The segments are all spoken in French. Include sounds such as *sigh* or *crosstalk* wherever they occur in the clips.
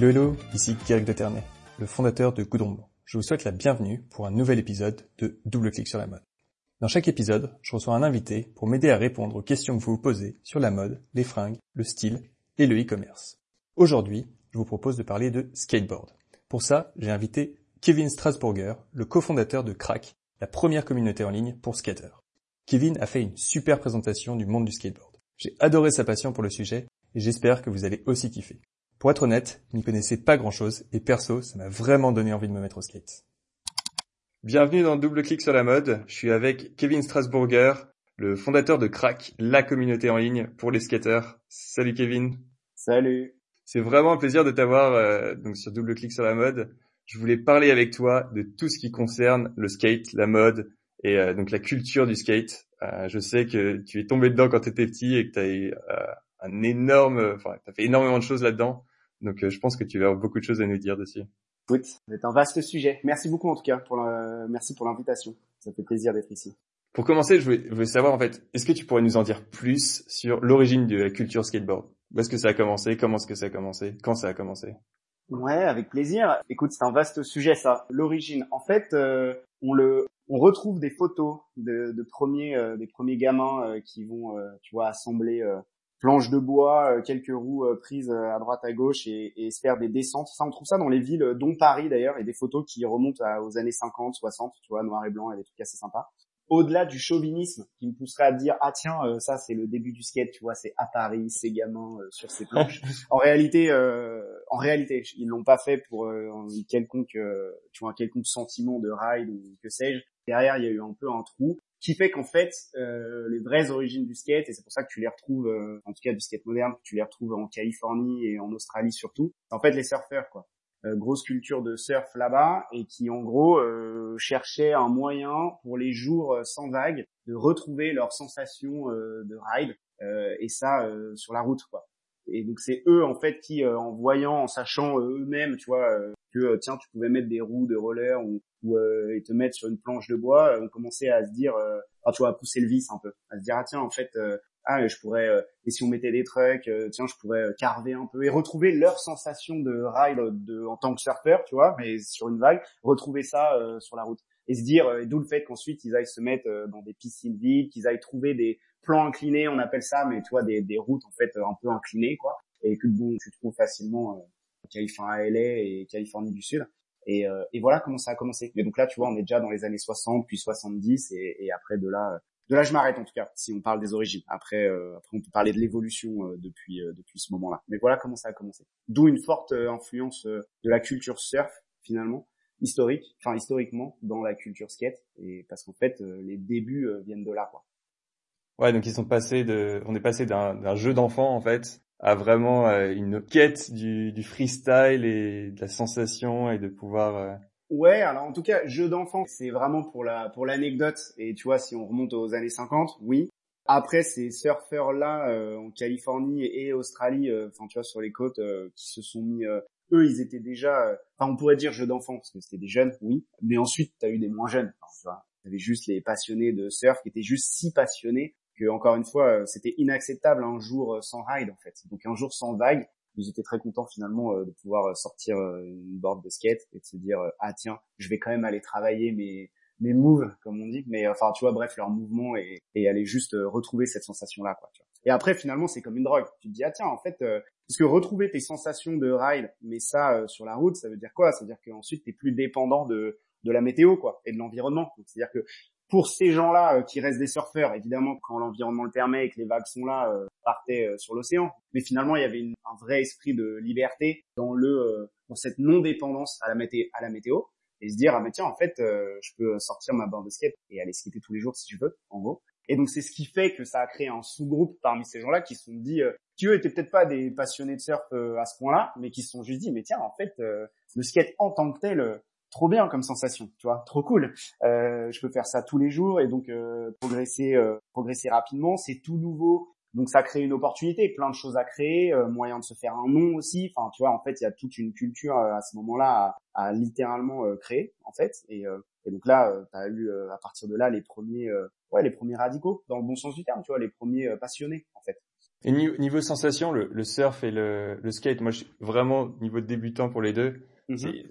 Hello hello, ici Geric de Ternay, le fondateur de Goudron Blanc. Je vous souhaite la bienvenue pour un nouvel épisode de Double Clic sur la mode. Dans chaque épisode, je reçois un invité pour m'aider à répondre aux questions que vous vous posez sur la mode, les fringues, le style et le e-commerce. Aujourd'hui, je vous propose de parler de skateboard. Pour ça, j'ai invité Kevin Strasburger, le cofondateur de Crack, la première communauté en ligne pour skaters. Kevin a fait une super présentation du monde du skateboard. J'ai adoré sa passion pour le sujet et j'espère que vous allez aussi kiffer. Pour être honnête, je n'y connaissais pas grand chose et perso, ça m'a vraiment donné envie de me mettre au skate. Bienvenue dans Double Clic sur la mode. Je suis avec Kevin Strasburger, le fondateur de Crack, la communauté en ligne pour les skaters. Salut Kevin. Salut. C'est vraiment un plaisir de t'avoir euh, donc sur Double Clic sur la mode. Je voulais parler avec toi de tout ce qui concerne le skate, la mode et euh, donc la culture du skate. Euh, je sais que tu es tombé dedans quand tu étais petit et que tu as eu un énorme, enfin, tu as fait énormément de choses là-dedans. Donc euh, je pense que tu vas avoir beaucoup de choses à nous dire dessus. Écoute, c'est un vaste sujet. Merci beaucoup en tout cas pour merci pour l'invitation. Ça fait plaisir d'être ici. Pour commencer, je voulais, je voulais savoir en fait, est-ce que tu pourrais nous en dire plus sur l'origine de la culture skateboard? Où est-ce que ça a commencé? Comment est-ce que ça a commencé? Quand ça a commencé? Ouais, avec plaisir. Écoute, c'est un vaste sujet ça. L'origine, en fait, euh, on le, on retrouve des photos de, de premiers, euh, des premiers gamins qui vont, tu vois, assembler planches de bois, euh, quelques roues euh, prises euh, à droite à gauche et, et se faire des descentes. Ça, on trouve ça dans les villes, dont Paris d'ailleurs, et des photos qui remontent aux années 50, 60, tu vois, noir et blanc et des trucs assez sympas. Au-delà du chauvinisme qui me pousserait à dire ah tiens ça c'est le début du skate tu vois c'est à Paris ces gamins sur ces planches *laughs* en réalité en réalité ils l'ont pas fait pour un quelconque tu vois un quelconque sentiment de ride ou que sais-je derrière il y a eu un peu un trou qui fait qu'en fait euh, les vraies origines du skate et c'est pour ça que tu les retrouves euh, en tout cas du skate moderne tu les retrouves en Californie et en Australie surtout en fait les surfeurs quoi. Euh, grosse culture de surf là-bas et qui en gros euh, cherchaient un moyen pour les jours euh, sans vagues de retrouver leur sensation de ride et ça sur la route quoi. Et donc c'est eux en fait qui en voyant en sachant eux-mêmes tu vois que tiens tu pouvais mettre des roues de roller ou euh, et te mettre sur une planche de bois, on commençait à se dire, euh, ah, tu vois, à pousser le vice un peu, à se dire ah tiens en fait euh, ah je pourrais et si on mettait des trucs, tiens je pourrais carver un peu et retrouver leur sensation de ride de en tant que surfeur, tu vois, mais sur une vague, retrouver ça sur la route et se dire d'où le fait qu'ensuite ils aillent se mettre dans des piscines vides, qu'ils aillent trouver des plans inclinés, on appelle ça, mais tu vois des, des routes en fait un peu inclinées quoi, et que bon tu trouves facilement Californie à LA et Californie du Sud. Et, euh, et, voilà comment ça a commencé. Mais donc là, tu vois, on est déjà dans les années 60, puis 70, et, et après de là, de là, je m'arrête en tout cas. Si on parle des origines, après, euh, après on peut parler de l'évolution euh, depuis depuis ce moment-là. Mais voilà comment ça a commencé. D'où une forte influence de la culture surf finalement, historique, enfin historiquement dans la culture skate, et parce qu'en fait, les débuts viennent de là, quoi. Ouais, donc ils sont passés de, on est passé d'un jeu d'enfant en fait à vraiment euh, une quête du, freestyle et de la sensation et de pouvoir. Euh, ouais, alors en tout cas, jeu d'enfant, c'est vraiment pour la pour l'anecdote. Et tu vois, si on remonte aux années 50, oui. Après, ces surfeurs-là euh, en Californie et Australie, enfin tu vois, sur les côtes, qui se sont mis, eux, ils étaient déjà, enfin on pourrait dire jeu d'enfant parce que c'était des jeunes, oui. Mais ensuite, t'as eu des moins jeunes. Tu vois, t'avais juste les passionnés de surf qui étaient juste si passionnés encore une fois, euh, c'était inacceptable un jour euh, sans ride en fait. Donc un jour sans vague, ils étaient très contents finalement euh, de pouvoir sortir une board de skate et de se dire ah tiens, je vais quand même aller travailler mes mes moves comme on dit, mais enfin tu vois bref leur mouvement et, aller juste retrouver cette sensation là quoi. Et après finalement c'est comme une drogue. Tu te dis ah tiens en fait parce que retrouver tes sensations de ride, mais ça sur la route, ça veut dire quoi? Ça veut dire qu'ensuite t'es plus dépendant de de la météo quoi et de l'environnement. C'est-à-dire que pour ces gens-là euh, qui restent des surfeurs, évidemment, quand l'environnement le permet et que les vagues sont là, euh, partaient euh, sur l'océan. Mais finalement, il y avait un vrai esprit de liberté dans le dans cette non-dépendance à la, météo, à la météo et se dire ah mais tiens en fait je peux sortir ma bande de skate et aller skater tous les jours si je veux en gros. Et donc c'est ce qui fait que ça a créé un sous-groupe parmi ces gens-là qui se sont dit qui eux étaient peut-être pas des passionnés de surf à ce point-là, mais qui se sont juste dit mais tiens en fait le skate en tant que tel trop bien comme sensation, tu vois, trop cool. Euh, je peux faire ça tous les jours et donc euh, progresser, euh, progresser rapidement. C'est tout nouveau, donc ça crée une opportunité, plein de choses à créer, euh, moyen de se faire un nom aussi. Enfin, tu vois, en fait, il y a toute une culture euh, à ce moment-là à, à, littéralement créer, en fait. Et, et donc là, tu as eu à partir de là les premiers, ouais, les premiers radicaux dans le bon sens du terme, tu vois, les premiers passionnés, en fait. Et niveau, sensation, le, surf et le, le skate, moi, je suis vraiment niveau débutant pour les deux. Mhm.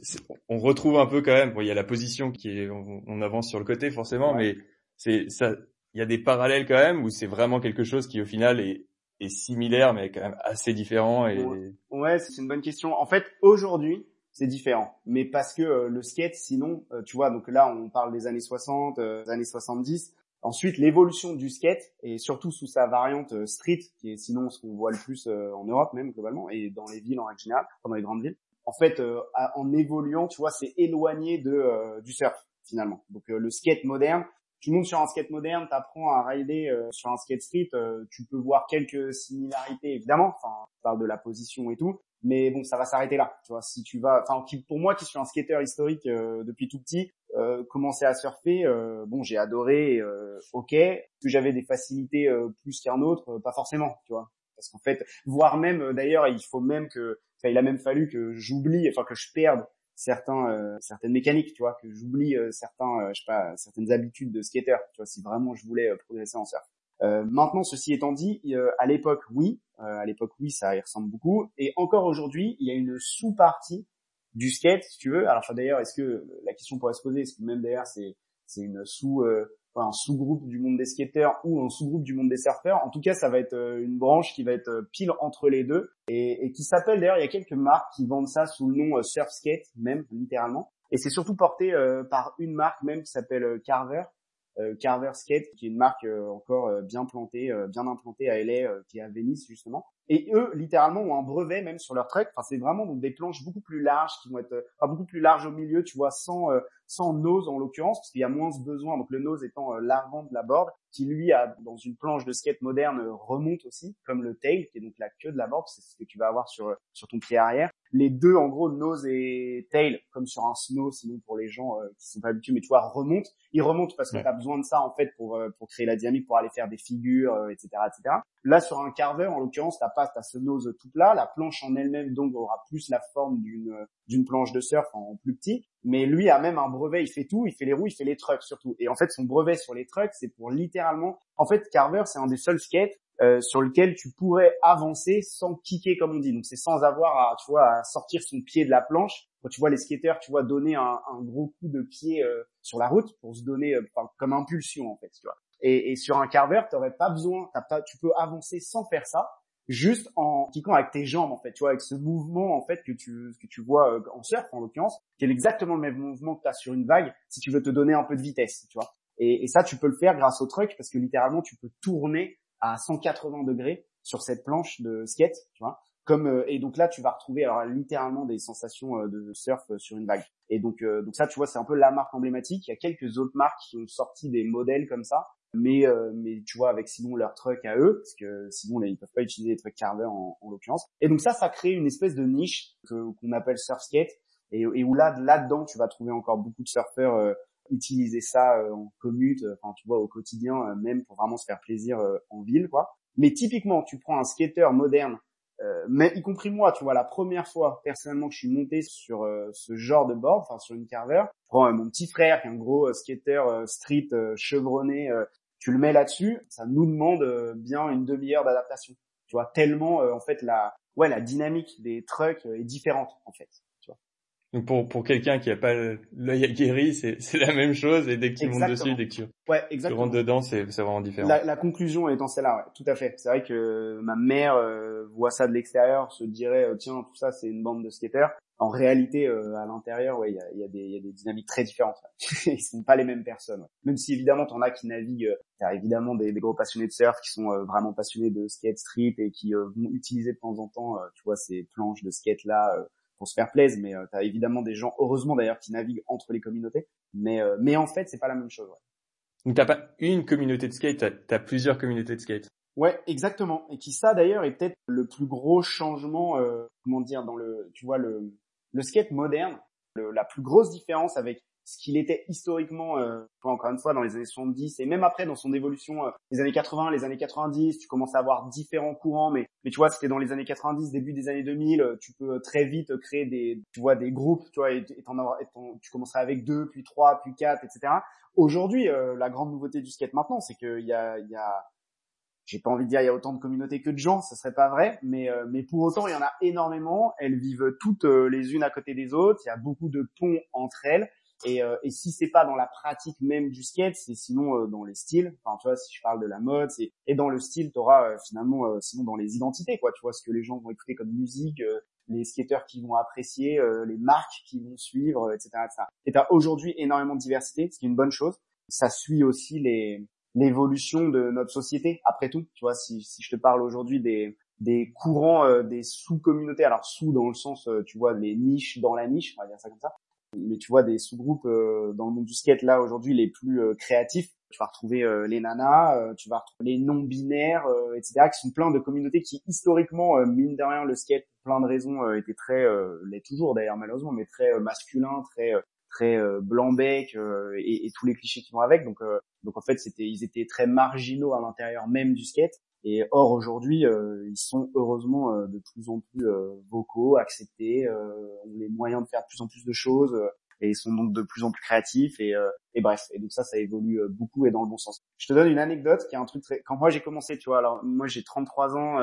on retrouve un peu quand même. Bon, il y a la position qui est, on, avance sur le côté forcément, mais c'est ça. Il y a des parallèles quand même où c'est vraiment quelque chose qui au final est, est similaire, mais quand même assez différent. Et... Ouais, c'est une bonne question. En fait, aujourd'hui, c'est différent, mais parce que euh, le skate, sinon, euh, tu vois, donc là, on parle des années 60, euh, des années 70. Ensuite, l'évolution du skate et surtout sous sa variante street, qui est sinon ce qu'on voit le plus en Europe même globalement et dans les villes en règle générale, dans les grandes villes en fait, euh, en évoluant, tu vois, c'est éloigné de euh, du surf finalement. Donc euh, le skate moderne, tu montes sur un skate moderne, tu apprends à rider sur un skate street, tu peux voir quelques similarités évidemment. Enfin, je parle de la position et tout, mais bon, ça va s'arrêter là. Tu vois, si tu vas, enfin, pour moi qui suis un skateur historique depuis tout petit, commencer à surfer, bon, j'ai adoré, ok. Que j'avais des facilités plus qu'un autre, pas forcément, tu vois. Parce qu'en fait, voire même, d'ailleurs, il faut même que il a même fallu que j'oublie, enfin que je perde certains euh, certaines mécaniques, tu vois, que j'oublie euh, certains, euh, je sais pas, certaines habitudes de skater, tu vois, si vraiment je voulais progresser en surf. maintenant, ceci étant dit, à l'époque, oui, à l'époque, oui, ça y ressemble beaucoup. Et encore aujourd'hui, il y a une sous-partie du skate, si tu veux. Alors, d'ailleurs, est-ce que la question pourrait se poser, est-ce que même d'ailleurs, c'est c'est une sous un sous-groupe du monde des skateurs ou un sous-groupe du monde des surfeurs. En tout cas, ça va être euh, une branche qui va être euh, pile entre les deux et, qui s'appelle d'ailleurs, il y a quelques marques qui vendent ça sous le nom euh, Surf Skate, même littéralement. Et c'est surtout porté par une marque même qui s'appelle Carver, Carver Skate, qui est une marque encore bien plantée, bien implantée à LA, qui est à Venice justement. Et eux, littéralement, ont un brevet même sur leur truck. Enfin, c'est vraiment donc des planches beaucoup plus larges qui vont être, enfin, beaucoup plus larges au milieu, tu vois, sans sans nose en l'occurrence, parce qu'il y a moins besoin. Donc le nose étant euh, l'avant de la board, qui lui a dans une planche de skate moderne euh, remonte aussi, comme le tail, qui est donc la queue de la board, c'est ce que tu vas avoir sur sur ton pied arrière. Les deux, en gros, nose et tail, comme sur un snow, sinon pour les gens euh, qui sont pas habitués, mais tu vois, remontent. Ils remontent parce que tu as besoin de ça en fait pour pour créer la dynamique, pour aller faire des figures, etc., etc. Là, sur un carver, en l'occurrence, t'as pas, t'as ce nose tout plat. La planche en elle-même, donc, aura plus la forme d'une planche de surf en plus petit. Mais lui a même un brevet. Il fait tout. Il fait les roues, il fait les trucks surtout. Et en fait, son brevet sur les trucks, c'est pour littéralement. En fait, Carver, c'est un des seuls skates euh, sur lequel tu pourrais avancer sans kicker comme on dit. Donc c'est sans avoir à, tu vois, à sortir son pied de la planche. Quand tu vois les skateurs, tu vois donner un, gros coup de pied euh, sur la route pour se donner euh, comme impulsion en fait. Et, sur un carver, t'aurais pas besoin, pas, tu peux avancer sans faire ça, juste en kickant avec tes jambes en fait, tu vois, avec ce mouvement en fait que tu que tu vois euh, en surf en l'occurrence, qui est exactement le même mouvement que tu as sur une vague, si tu veux te donner un peu de vitesse, tu vois. Et, ça, tu peux le faire grâce au truck parce que littéralement, tu peux tourner à 180 degrés sur cette planche de skate, tu vois. Comme euh, et donc là, tu vas retrouver littéralement des sensations euh, de surf sur une vague. Et donc donc ça, tu vois, c'est un peu la marque emblématique. Il y a quelques autres marques qui ont sorti des modèles comme ça mais euh, mais tu vois avec sinon leur truck à eux parce que sinon ils peuvent pas utiliser les trucks Carver en, en l'occurrence. Et donc ça ça crée une espèce de niche qu'on appelle surf skate et, où là là dedans tu vas trouver encore beaucoup de surfeurs euh, utiliser ça euh, en commute enfin tu vois au quotidien même pour vraiment se faire plaisir en ville quoi. Mais typiquement tu prends un skater moderne mais y compris moi, tu vois, la première fois personnellement que je suis monté sur ce genre de board, enfin sur une Carver, je prends mon petit frère qui est un gros skater street chevronné tu le mets là-dessus, ça nous demande euh, bien une demi-heure d'adaptation. Tu vois, tellement euh, en fait la ouais la dynamique des trucks euh, est différente en fait. Tu vois. Donc pour pour quelqu'un qui a pas l'œil aguerri, c'est c'est la même chose et dès que tu montes dessus, dès que tu, ouais, exactement. rentres dedans, c'est c'est vraiment différent. La, la conclusion étant celle-là, ouais, tout à fait. C'est vrai que ma mère voit ça de l'extérieur, se dirait tiens tout ça c'est une bande de skaters en réalité, euh, à l'intérieur, ouais, il y a, y, a y a, des dynamiques très différentes. Ils *laughs* sont pas les mêmes personnes. Même si évidemment, t'en as qui naviguent. Euh, t'as évidemment des, des, gros passionnés de surf qui sont euh, vraiment passionnés de skate strip et qui vont utiliser de temps en temps, tu vois, ces planches de skate là pour se faire plaisir. Mais t'as évidemment des gens, heureusement d'ailleurs, qui naviguent entre les communautés. Mais mais en fait, c'est pas la même chose. Ouais. Donc t'as pas une communauté de skate, t'as as plusieurs communautés de skate. Ouais, exactement. Et qui ça d'ailleurs est peut-être le plus gros changement, comment dire, dans le, tu vois le le skate moderne, la plus grosse différence avec ce qu'il était historiquement, euh, encore une fois, dans les années 70 et même après dans son évolution, euh, les années 80, les années 90, tu commences à avoir différents courants, mais mais tu vois, c'était dans les années 90, début des années 2000, euh, tu peux très vite créer des, tu vois, des groupes, tu vois, et, et, tu commenceras avec deux, puis trois, puis quatre, etc. Aujourd'hui, la grande nouveauté du skate maintenant, c'est qu'il y a, y a j'ai pas envie de dire il y a autant de communautés que de gens, ça serait pas vrai, mais euh, mais pour autant il y en a énormément. Elles vivent toutes euh, les unes à côté des autres. Il y a beaucoup de ponts entre elles. Et, euh, et si c'est pas dans la pratique même du skate, c'est sinon dans les styles. Enfin, tu vois, si je parle de la mode, c'est et dans le style, tu auras finalement sinon dans les identités, quoi. Tu vois ce que les gens vont écouter comme musique, les skateurs qui vont apprécier, les marques qui vont suivre, etc., etc. Et t'as aujourd'hui énormément de diversité, ce qui est une bonne chose. Ça suit aussi les l'évolution de notre société. Après tout, tu vois, si, si je te parle aujourd'hui des, des courants, euh, des sous-communautés, alors sous dans le sens, euh, tu vois, les niches dans la niche, on va dire ça comme ça, mais tu vois des sous-groupes euh, dans le monde du skate là aujourd'hui les plus créatifs. Tu vas retrouver les nanas, tu vas retrouver les non-binaires, etc., qui sont plein de communautés qui historiquement, mine de rien, le skate, plein de raisons, était très, l'est toujours d'ailleurs malheureusement, mais très masculin, très très euh, blanc-bec euh, et, et, tous les clichés qui vont avec. Donc, euh, donc en fait, c'était, ils étaient très marginaux à l'intérieur même du skate. Et or aujourd'hui, ils sont heureusement de plus en plus vocaux, acceptés, ont les moyens de faire de plus en plus de choses et ils sont donc de plus en plus créatifs et, et bref. Et donc ça, ça évolue beaucoup et dans le bon sens. Je te donne une anecdote qui est un truc très. Quand moi j'ai commencé, tu vois, alors moi j'ai 33 ans,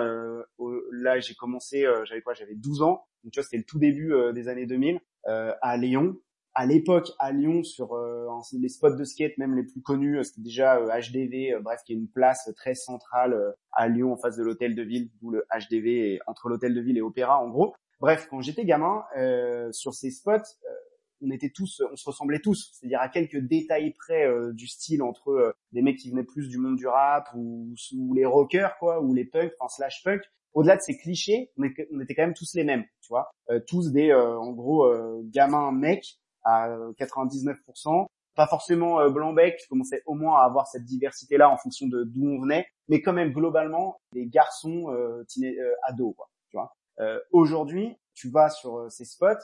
là j'ai commencé, j'avais quoi, j'avais 12 ans. Donc tu vois, c'était le tout début des années 2000 à Lyon à l'époque à Lyon sur euh, les spots de skate même les plus connus euh, c'était déjà HDV euh, bref qui est une place très centrale à Lyon en face de l'hôtel de ville d'où le HDV est entre l'hôtel de ville et Opéra en gros. Bref quand j'étais gamin sur ces spots on était tous on se ressemblait tous. C'est-à-dire à quelques détails près du style entre des mecs qui venaient plus du monde du rap ou, les rockers quoi ou les punks enfin slash punk. Au-delà de ces clichés, on était, quand même tous les mêmes, tu vois, tous des, en gros, gamins mecs à 99%. Pas forcément euh, blanc-bec, je commençais au moins à avoir cette diversité-là en fonction de d'où on venait, mais quand même globalement des garçons euh, euh ados, quoi. Tu vois. Euh, Aujourd'hui, tu vas sur euh, ces spots,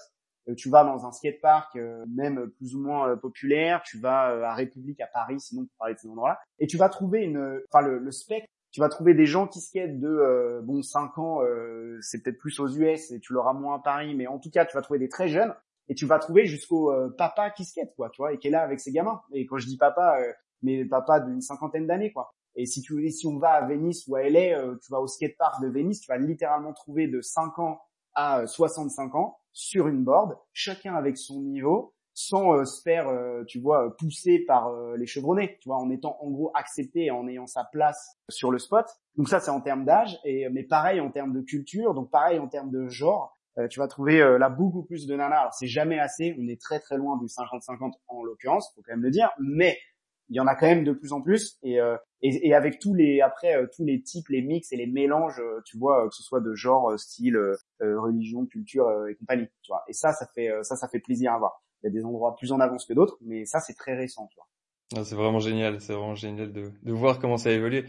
tu vas dans un skatepark même plus ou moins populaire, tu vas à République à Paris, sinon pour parler de ces endroits-là, et tu vas trouver une, enfin le, le spectre tu vas trouver des gens qui skatent de euh, bon 5 ans, euh, c'est peut-être plus aux US et tu l'auras moins à Paris, mais en tout cas tu vas trouver des très jeunes et tu vas trouver jusqu'au euh, papa qui skate quoi, tu vois, et qui est là avec ses gamins. Et quand je dis papa, euh, mais papa d'une cinquantaine d'années quoi. Et si tu si on va à Venise ou à LA, euh, tu vas au skatepark de Venise, tu vas littéralement trouver de 5 ans à 65 ans sur une board, chacun avec son niveau, sans se faire, tu vois, pousser par les chevronnés, tu vois, en étant en gros accepté et en ayant sa place sur le spot. Donc ça, c'est en termes d'âge, et mais pareil en termes de culture, donc pareil en termes de genre. Euh, tu vas trouver euh, là beaucoup plus de nanas. Alors c'est jamais assez, on est très très loin du 50-50 en l'occurrence, faut quand même le dire, mais il y en a quand même de plus en plus et, euh, et, et, avec tous les après tous les types, les mix et les mélanges, tu vois, que ce soit de genre, style, religion, culture et compagnie, tu vois. Et ça, ça fait ça, ça fait plaisir à voir. Il y a des endroits plus en avance que d'autres, mais ça c'est très récent, tu vois. Ah, c'est vraiment génial, c'est vraiment génial de, de voir comment ça a évolué.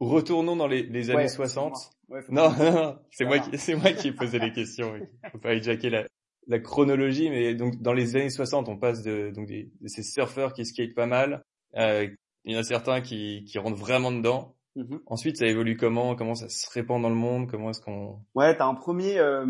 Retournons dans les, les années 60. Non, non, c'est moi qui, c'est moi qui ai posé les questions. *laughs* Faut pas hijacker la, la chronologie, mais donc dans les années 60, on passe de donc des, de ces surfeurs qui skatent pas mal. Euh, il y en a certains qui, qui rentrent vraiment dedans. Mm-hmm. Ensuite, ça évolue comment? Comment ça se répand dans le monde? Comment est-ce qu'on Ouais, t'as un premier. Euh,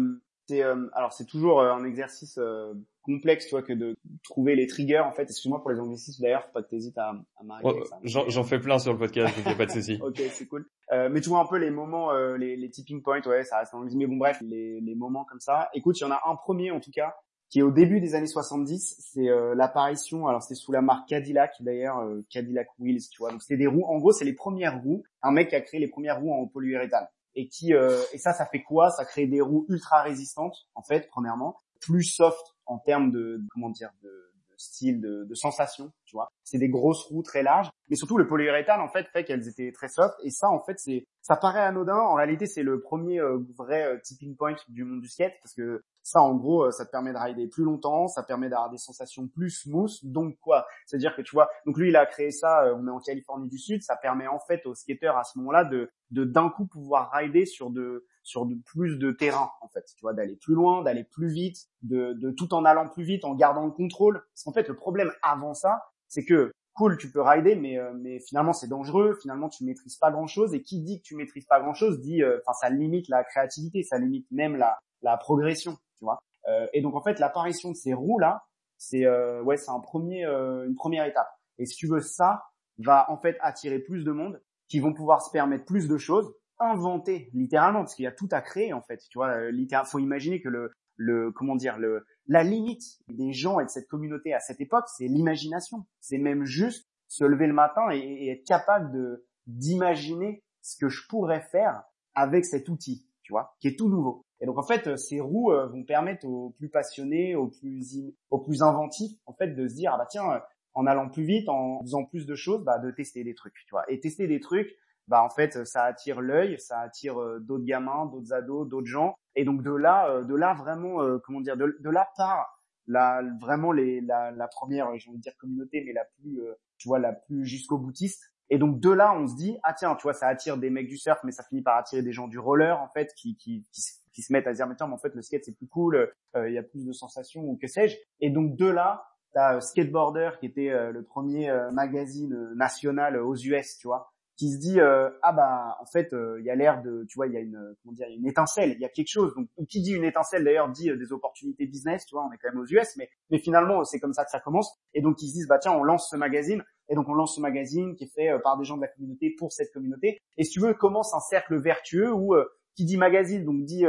c'est euh, alors c'est toujours euh, un exercice euh, complexe, tu vois, que de trouver les triggers, en fait. Excuse-moi pour les anglicismes d'ailleurs, faut pas que t'hésites à, à m'arrêter. J'en fais plein sur le podcast, donc y a pas de souci. *laughs* ok, c'est cool. Euh, mais tu vois un peu les moments, euh, les, les, tipping points, ouais, ça reste en anglais. Mais bon, bref, les, les moments comme ça. Écoute, il y en a un premier en tout cas, qui est au début des années 70. C'est euh, l'apparition, alors c'est sous la marque Cadillac d'ailleurs, euh, Cadillac Wheels, tu vois. Donc c'est des roues. En gros, c'est les premières roues. Un mec qui a créé les premières roues en polyuréthane. Et qui euh, et ça, ça fait quoi? Ça crée des roues ultra résistantes, en fait, premièrement, plus soft en termes de, comment dire de, style, de, de, sensation, tu vois. C'est des grosses roues très larges, mais surtout le polyuréthane en fait fait qu'elles étaient très soft. Et ça en fait c'est, ça paraît anodin. En réalité c'est le premier euh, vrai euh, tipping point du monde du skate parce que ça en gros euh, ça te permet de rider plus longtemps, ça permet d'avoir des sensations plus smooth. Donc quoi? C'est-à-dire que tu vois, donc lui il a créé ça. on est en Californie du Sud, ça permet en fait aux skateurs à ce moment-là de de d'un coup pouvoir rider sur de sur de plus de terrain en fait, tu vois, d'aller plus loin, d'aller plus vite, de, tout en allant plus vite, en gardant le contrôle. Parce qu'en fait, le problème avant ça, c'est que cool, tu peux rider, mais euh, mais finalement c'est dangereux. Finalement, tu maîtrises pas grand chose. Et qui dit que tu maîtrises pas grand chose dit, euh, enfin, ça limite la créativité, ça limite même la progression, tu vois. Euh, et donc en fait, l'apparition de ces roues là, c'est ouais, c'est un premier une première étape. Et si tu veux ça, va en fait attirer plus de monde qui vont pouvoir se permettre plus de choses, inventer littéralement parce qu'il y a tout à créer en fait. Tu vois, euh, littéralement, faut imaginer que le le comment dire le la limite des gens et de cette communauté à cette époque, c'est l'imagination. C'est même juste se lever le matin et, être capable de d'imaginer ce que je pourrais faire avec cet outil, tu vois, qui est tout nouveau. Et donc en fait, ces roues euh, vont permettre aux plus passionnés, aux plus aux plus inventifs, en fait, de se dire ah bah tiens, en allant plus vite, en faisant plus de choses, bah de tester des trucs, tu vois. Et tester des trucs, bah en fait ça attire l'œil, ça attire euh, d'autres gamins, d'autres ados, d'autres gens. Et donc de là, euh, de là vraiment, euh, comment dire, de, de là part la vraiment les la, la première, j'ai envie de dire communauté, mais la plus, tu vois, la plus jusqu'au boutiste. Et donc de là, on se dit ah tiens, tu vois, ça attire des mecs du surf, mais ça finit par attirer des gens du roller en fait, qui qui qui, se mettent à dire mais tiens, mais en fait le skate c'est plus cool, il y a plus de sensations ou que sais-je. Et donc de là, t'as Skateboarder qui était le premier magazine national aux US, tu vois, qui se dit euh, ah bah en fait euh, il y a l'air de tu vois il y a une comment dire une étincelle il y a quelque chose. Donc qui dit une étincelle d'ailleurs dit euh, des opportunités business tu vois on est quand même aux US mais mais finalement c'est comme ça que ça commence. Et donc ils se disent bah tiens on lance ce magazine. Et donc on lance ce magazine qui est fait par des gens de la communauté pour cette communauté. Et si tu veux commence un cercle vertueux où qui dit magazine donc dit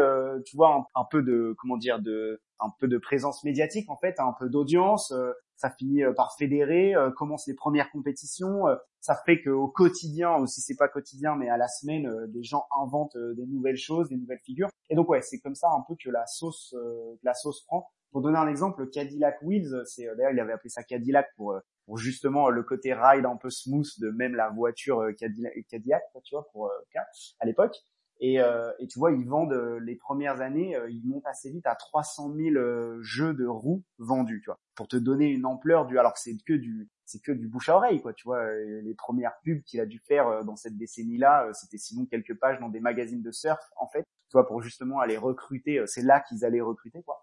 tu vois un, peu de comment dire de un peu de présence médiatique en fait un peu d'audience ça finit euh, par fédérer, euh, commence les premières compétitions, euh, ça fait qu'au quotidien, ou si c'est pas quotidien, mais à la semaine, des gens inventent des nouvelles choses, des nouvelles figures. Et donc ouais, c'est comme ça un peu que la sauce, la sauce prend. Pour donner un exemple, Cadillac Wheels, c'est d'ailleurs il avait appelé ça Cadillac pour, justement le côté ride un peu smooth de même la voiture Cadillac, Cadillac tu vois, pour à l'époque. Et, euh, et, tu vois, ils vendent euh, les premières années, euh, ils montent assez vite à 300 000 jeux de roues vendus, tu vois, pour te donner une ampleur du. Alors que c'est que du, c'est que du bouche à oreille, quoi. Tu vois, les premières pubs qu'il a dû faire dans cette décennie-là, c'était sinon quelques pages dans des magazines de surf, en fait, tu vois, pour justement aller recruter. C'est là qu'ils allaient recruter, quoi.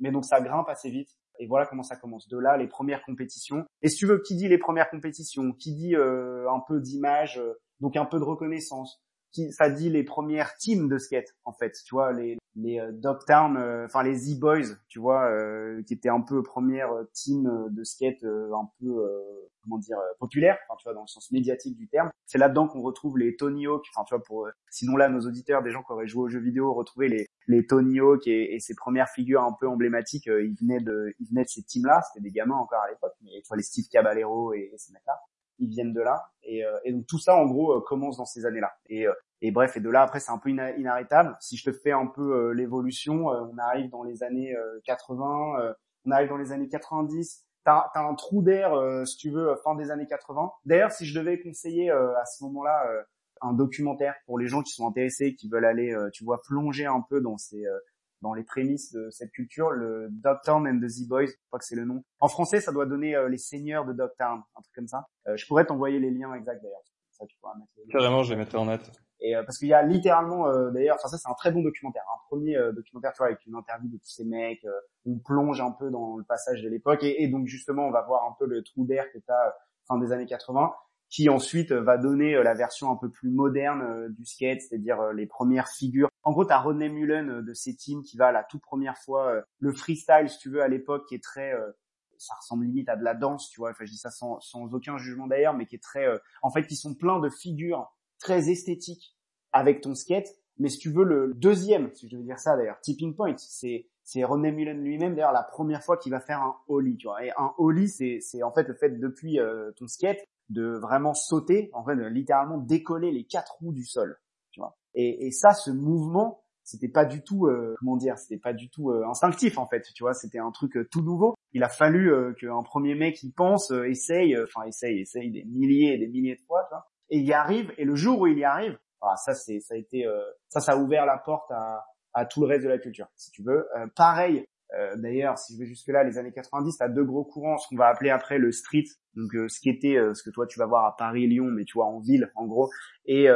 Mais donc ça grimpe assez vite. Et voilà comment ça commence. De là, les premières compétitions. Et si tu veux, qui dit les premières compétitions, qui dit un peu d'image, donc un peu de reconnaissance, ça dit les premières teams de skate en fait. Tu vois les les euh, Dogtown euh, enfin les Z-Boys tu vois euh, qui étaient un peu première team de skate un peu comment dire populaire tu vois dans le sens médiatique du terme. C'est là-dedans qu'on retrouve les Tony Hawk enfin tu vois pour sinon là nos auditeurs des gens qui auraient joué aux jeux vidéo retrouver les les Tony Hawk et, et ses premières figures un peu emblématiques ils venaient de ils venaient de ces teams là c'était des gamins encore à l'époque mais tu vois les Steve Caballero et, ces mecs là ils viennent de là. Et, euh, et, donc tout ça, en gros, euh, commence dans ces années-là. Et, euh, et bref, et de là, après, c'est un peu inarrêtable. Si je te fais un peu l'évolution, on arrive dans les années 80, on arrive dans les annes 90. T'as as un trou d'air, si tu veux, fin des années 80. D'ailleurs, si je devais conseiller à ce moment-là un documentaire pour les gens qui sont intéressés, qui veulent aller, tu vois, plonger un peu dans ces dans les prémices de cette culture, le Dogtown and the Z-Boys, je crois que c'est le nom. En français, ça doit donner euh, les seigneurs de Dogtown, un truc comme ça. Euh, je pourrais t'envoyer les liens exacts d'ailleurs. Ça, tu pourras mettre Carrément, je les mettrai en net. Et euh, parce qu'il y a littéralement, d'ailleurs, enfin ça c'est un très bon documentaire, un premier documentaire, tu vois, avec une interview de tous ces mecs. on plonge un peu dans le passage de l'époque et, et, donc justement, on va voir un peu le trou d'air que t'as fin des années 80 qui ensuite va donner la version un peu plus moderne du skate, c'est-à-dire les premières figures en gros, t'as René Mullen euh, de ces teams qui va la toute première fois euh, le freestyle, si tu veux, à l'époque, qui est très, euh, ça ressemble limite à de la danse, tu vois. Enfin, je dis ça sans, sans aucun jugement d'ailleurs, mais qui est très, en fait, qui sont pleins de figures très esthétiques avec ton skate. Mais si tu veux, le deuxième, si je veux dire ça d'ailleurs, tipping point, c'est c'est René Mullen lui-même d'ailleurs la première fois qu'il va faire un ollie, tu vois. Et un ollie, c'est c'est en fait le fait depuis ton skate de vraiment sauter, en fait, de littéralement décoller les quatre roues du sol, tu vois. Et, et ça, ce mouvement, c'était pas du tout, euh, comment dire, c'était pas du tout euh, instinctif en fait. Tu vois, c'était un truc euh, tout nouveau. Il a fallu qu'un premier mec y pense, essaye, enfin essaye, essaye des milliers et des milliers de fois, tu vois, et il y arrive. Et le jour où il y arrive, ah, ça c'est, ça a été, ça, ça a ouvert la porte à tout le reste de la culture, si tu veux. pareil, euh, d'ailleurs, si je vais jusque là, les années 90, t'as deux gros courants, ce qu'on va appeler après le street, donc euh, ce qui était euh, ce que toi tu vas voir à Paris, Lyon, mais tu vois en ville en gros, et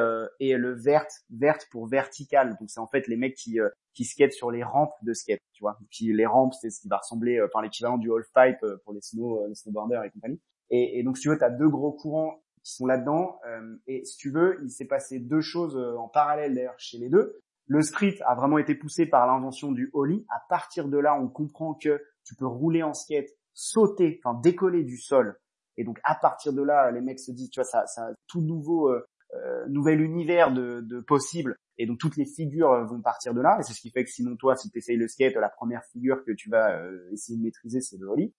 et le vert, verte pour vertical. Donc c'est en fait les mecs qui qui skatent sur les rampes de skate, tu vois. Puis les rampes, c'est ce qui va ressembler, par l'équivalent du half pipe pour les snowboarders et compagnie. Et, et donc si tu veux, t'as deux gros courants qui sont là-dedans. et si tu veux, il s'est passé deux choses en parallèle d'ailleurs chez les deux. Le street a vraiment été poussé par l'invention du ollie. À partir de là, on comprend que tu peux rouler en skate, sauter, enfin décoller du sol. Et donc à partir de là, les mecs se disent, tu vois, ça, ça tout nouveau, euh, nouvel univers de, de possibles et donc toutes les figures vont partir de là et c'est ce qui fait que sinon toi si tu essayes le skate la première figure que tu vas essayer de maîtriser c'est le holly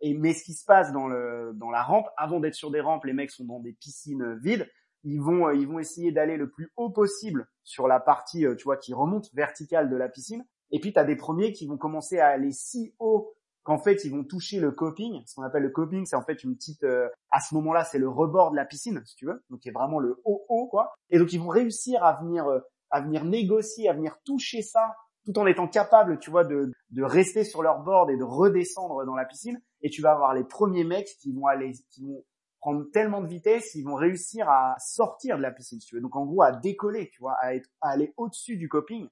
et mais ce qui se passe dans le dans la rampe avant d'être sur des rampes les mecs sont dans des piscines vides ils vont ils vont essayer d'aller le plus haut possible sur la partie tu vois qui remonte verticale de la piscine et puis tu as des premiers qui vont commencer à aller si haut qu'en fait ils vont toucher le coping. Ce qu'on appelle le coping, c'est en fait une petite. Euh, à ce moment-là, c'est le rebord de la piscine, si tu veux. Donc qui vraiment le haut haut quoi. Et donc ils vont réussir à venir euh, à venir négocier, à venir toucher ça, tout en étant capable, tu vois, de de rester sur leur board et de redescendre dans la piscine. Et tu vas avoir les premiers mecs qui vont aller, qui vont prendre tellement de vitesse, ils vont réussir à sortir de la piscine, si tu veux. Donc en gros à décoller, tu vois, à, aller au-dessus du coping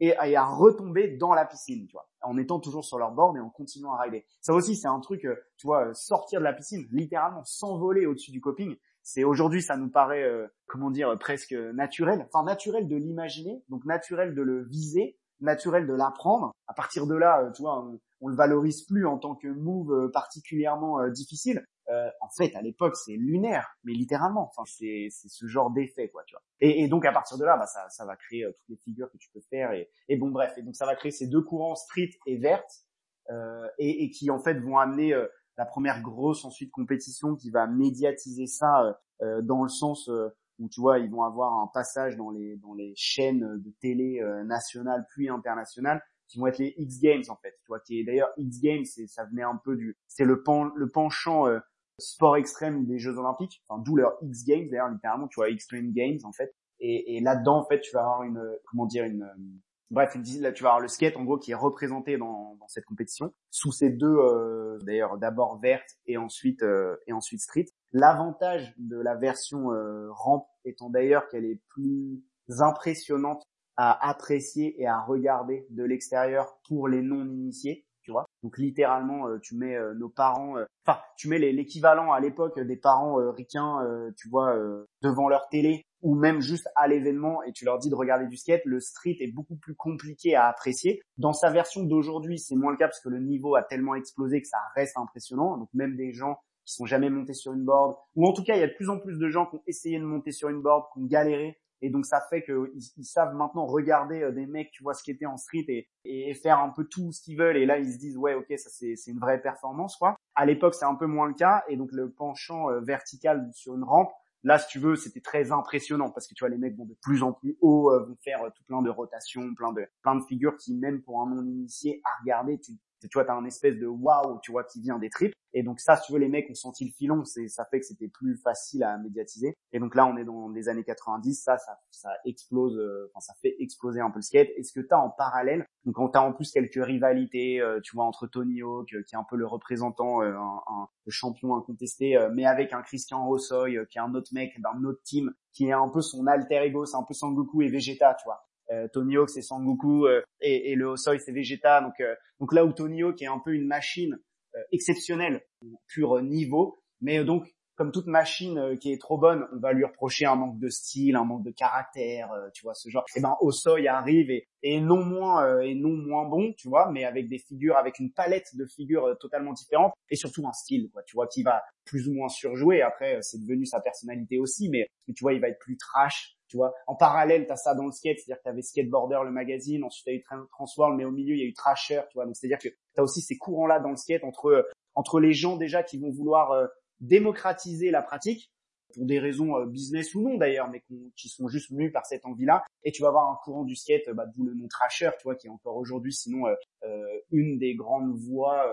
et à, retomber dans la piscine, tu vois, en étant toujours sur leur bord et en continuant à rider. Ça aussi, c'est un truc, euh, tu vois, euh, sortir de la piscine, littéralement s'envoler au-dessus du coping. C'est aujourd'hui, ça nous paraît, euh, comment dire, presque naturel. Enfin, naturel de l'imaginer, donc naturel de le viser, naturel de l'apprendre. À partir de là, tu vois, on, on le valorise plus en tant que move particulièrement difficile. Euh, en fait, à l'époque, c'est lunaire, mais littéralement. Enfin, c'est ce genre d'effet, quoi, tu vois. Et, donc à partir de là, bah, ça, ça va créer euh, toutes les figures que tu peux faire. Et, et, bon, bref. Et donc ça va créer ces deux courants, street et verte, euh, et, qui en fait vont amener la première grosse ensuite compétition qui va médiatiser ça dans le sens où tu vois, ils vont avoir un passage dans les dans les chaînes de télé nationales puis internationales qui vont être les X Games en fait. Qui est d'ailleurs X Games, ça venait un peu du, c'est le le penchant sport extrême des Jeux Olympiques, enfin d'où leur X Games d'ailleurs littéralement, tu vois Extreme Games en fait. Et, et là-dedans en fait tu vas avoir une comment dire une bref une, là tu vas avoir le skate en gros qui est représenté dans, dans cette compétition sous ces deux euh, d'ailleurs d'abord verte et ensuite euh, et ensuite street. L'avantage de la version euh, rampe étant d'ailleurs qu'elle est plus impressionnante à apprécier et à regarder de l'extérieur pour les non initiés Donc littéralement, euh, tu mets euh, nos parents, euh, enfin, tu mets l'équivalent à l'époque des parents ricains, tu vois, devant leur télé ou même juste à l'événement et tu leur dis de regarder du skate, le street est beaucoup plus compliqué à apprécier. Dans sa version d'aujourd'hui, c'est moins le cas parce que le niveau a tellement explosé que ça reste impressionnant. Donc même des gens qui sont jamais montés sur une board, ou en tout cas il y a de plus en plus de gens qui ont essayé de monter sur une board, qui ont galéré, et donc ça fait qu'ils ils savent maintenant regarder euh, des mecs, tu vois, ce qui était en street et, et faire un peu tout ce qu'ils veulent. Et là, ils se disent, ouais, ok, ça c'est une vraie performance, quoi. À l'époque, c'est un peu moins le cas. Et donc le penchant euh, vertical sur une rampe, là, si tu veux, c'était très impressionnant parce que tu vois, les mecs vont de plus en plus haut, euh, vont faire tout plein de rotations, plein de plein de figures qui, même pour un non initié à regarder, tu tu vois, t'as un espèce de waouh, tu vois, qui vient des tripes. Et donc ça, si tu veux, les mecs ont senti le filon, c'est, ça fait que c'était plus facile à médiatiser. Et donc là, on est dans les années 90, ça, ça, ça explose, euh, enfin, ça fait exploser un peu le skate. Et ce que t'as en parallèle, donc quand t'as en plus quelques rivalités, euh, tu vois, entre Tony Hawk, euh, qui est un peu le représentant, un, un, le champion incontesté, mais avec un Christian Rossoy, qui est un autre mec d'un autre team, qui est un peu son alter ego, c'est un peu Sangoku et Vegeta, tu vois. Euh, Tony Hawk c'est Sangoku euh, et, et, le Hosoi c'est Vegeta. Donc, euh, donc là où Tony Hawk est un peu une machine exceptionnelle, pur niveau, mais donc comme toute machine qui est trop bonne, on va lui reprocher un manque de style, un manque de caractère, tu vois ce genre. Et eh ben Osoy arrive et, et non moins et non moins bon, tu vois, mais avec des figures, avec une palette de figures totalement différentes et surtout un style, quoi, tu vois, qui va plus ou moins surjouer. Après, c'est devenu sa personnalité aussi, mais, mais tu vois, il va être plus trash, tu vois. En parallèle, tu as ça dans le skate, c'est-à-dire que tu avais Skateboarder, le magazine, ensuite tu as eu Transworld, mais au milieu, il y a eu Trasher, tu vois. Donc, c'est-à-dire que tu as aussi ces courants-là dans le skate entre, euh, entre les gens déjà qui vont vouloir euh, démocratiser la pratique, pour des raisons euh, business ou non d'ailleurs, mais qui sont juste mus par cette envie-là. Et tu vas avoir un courant du skate, bah, d'où le nom Trasher, tu vois, qui est encore aujourd'hui sinon une des grandes voies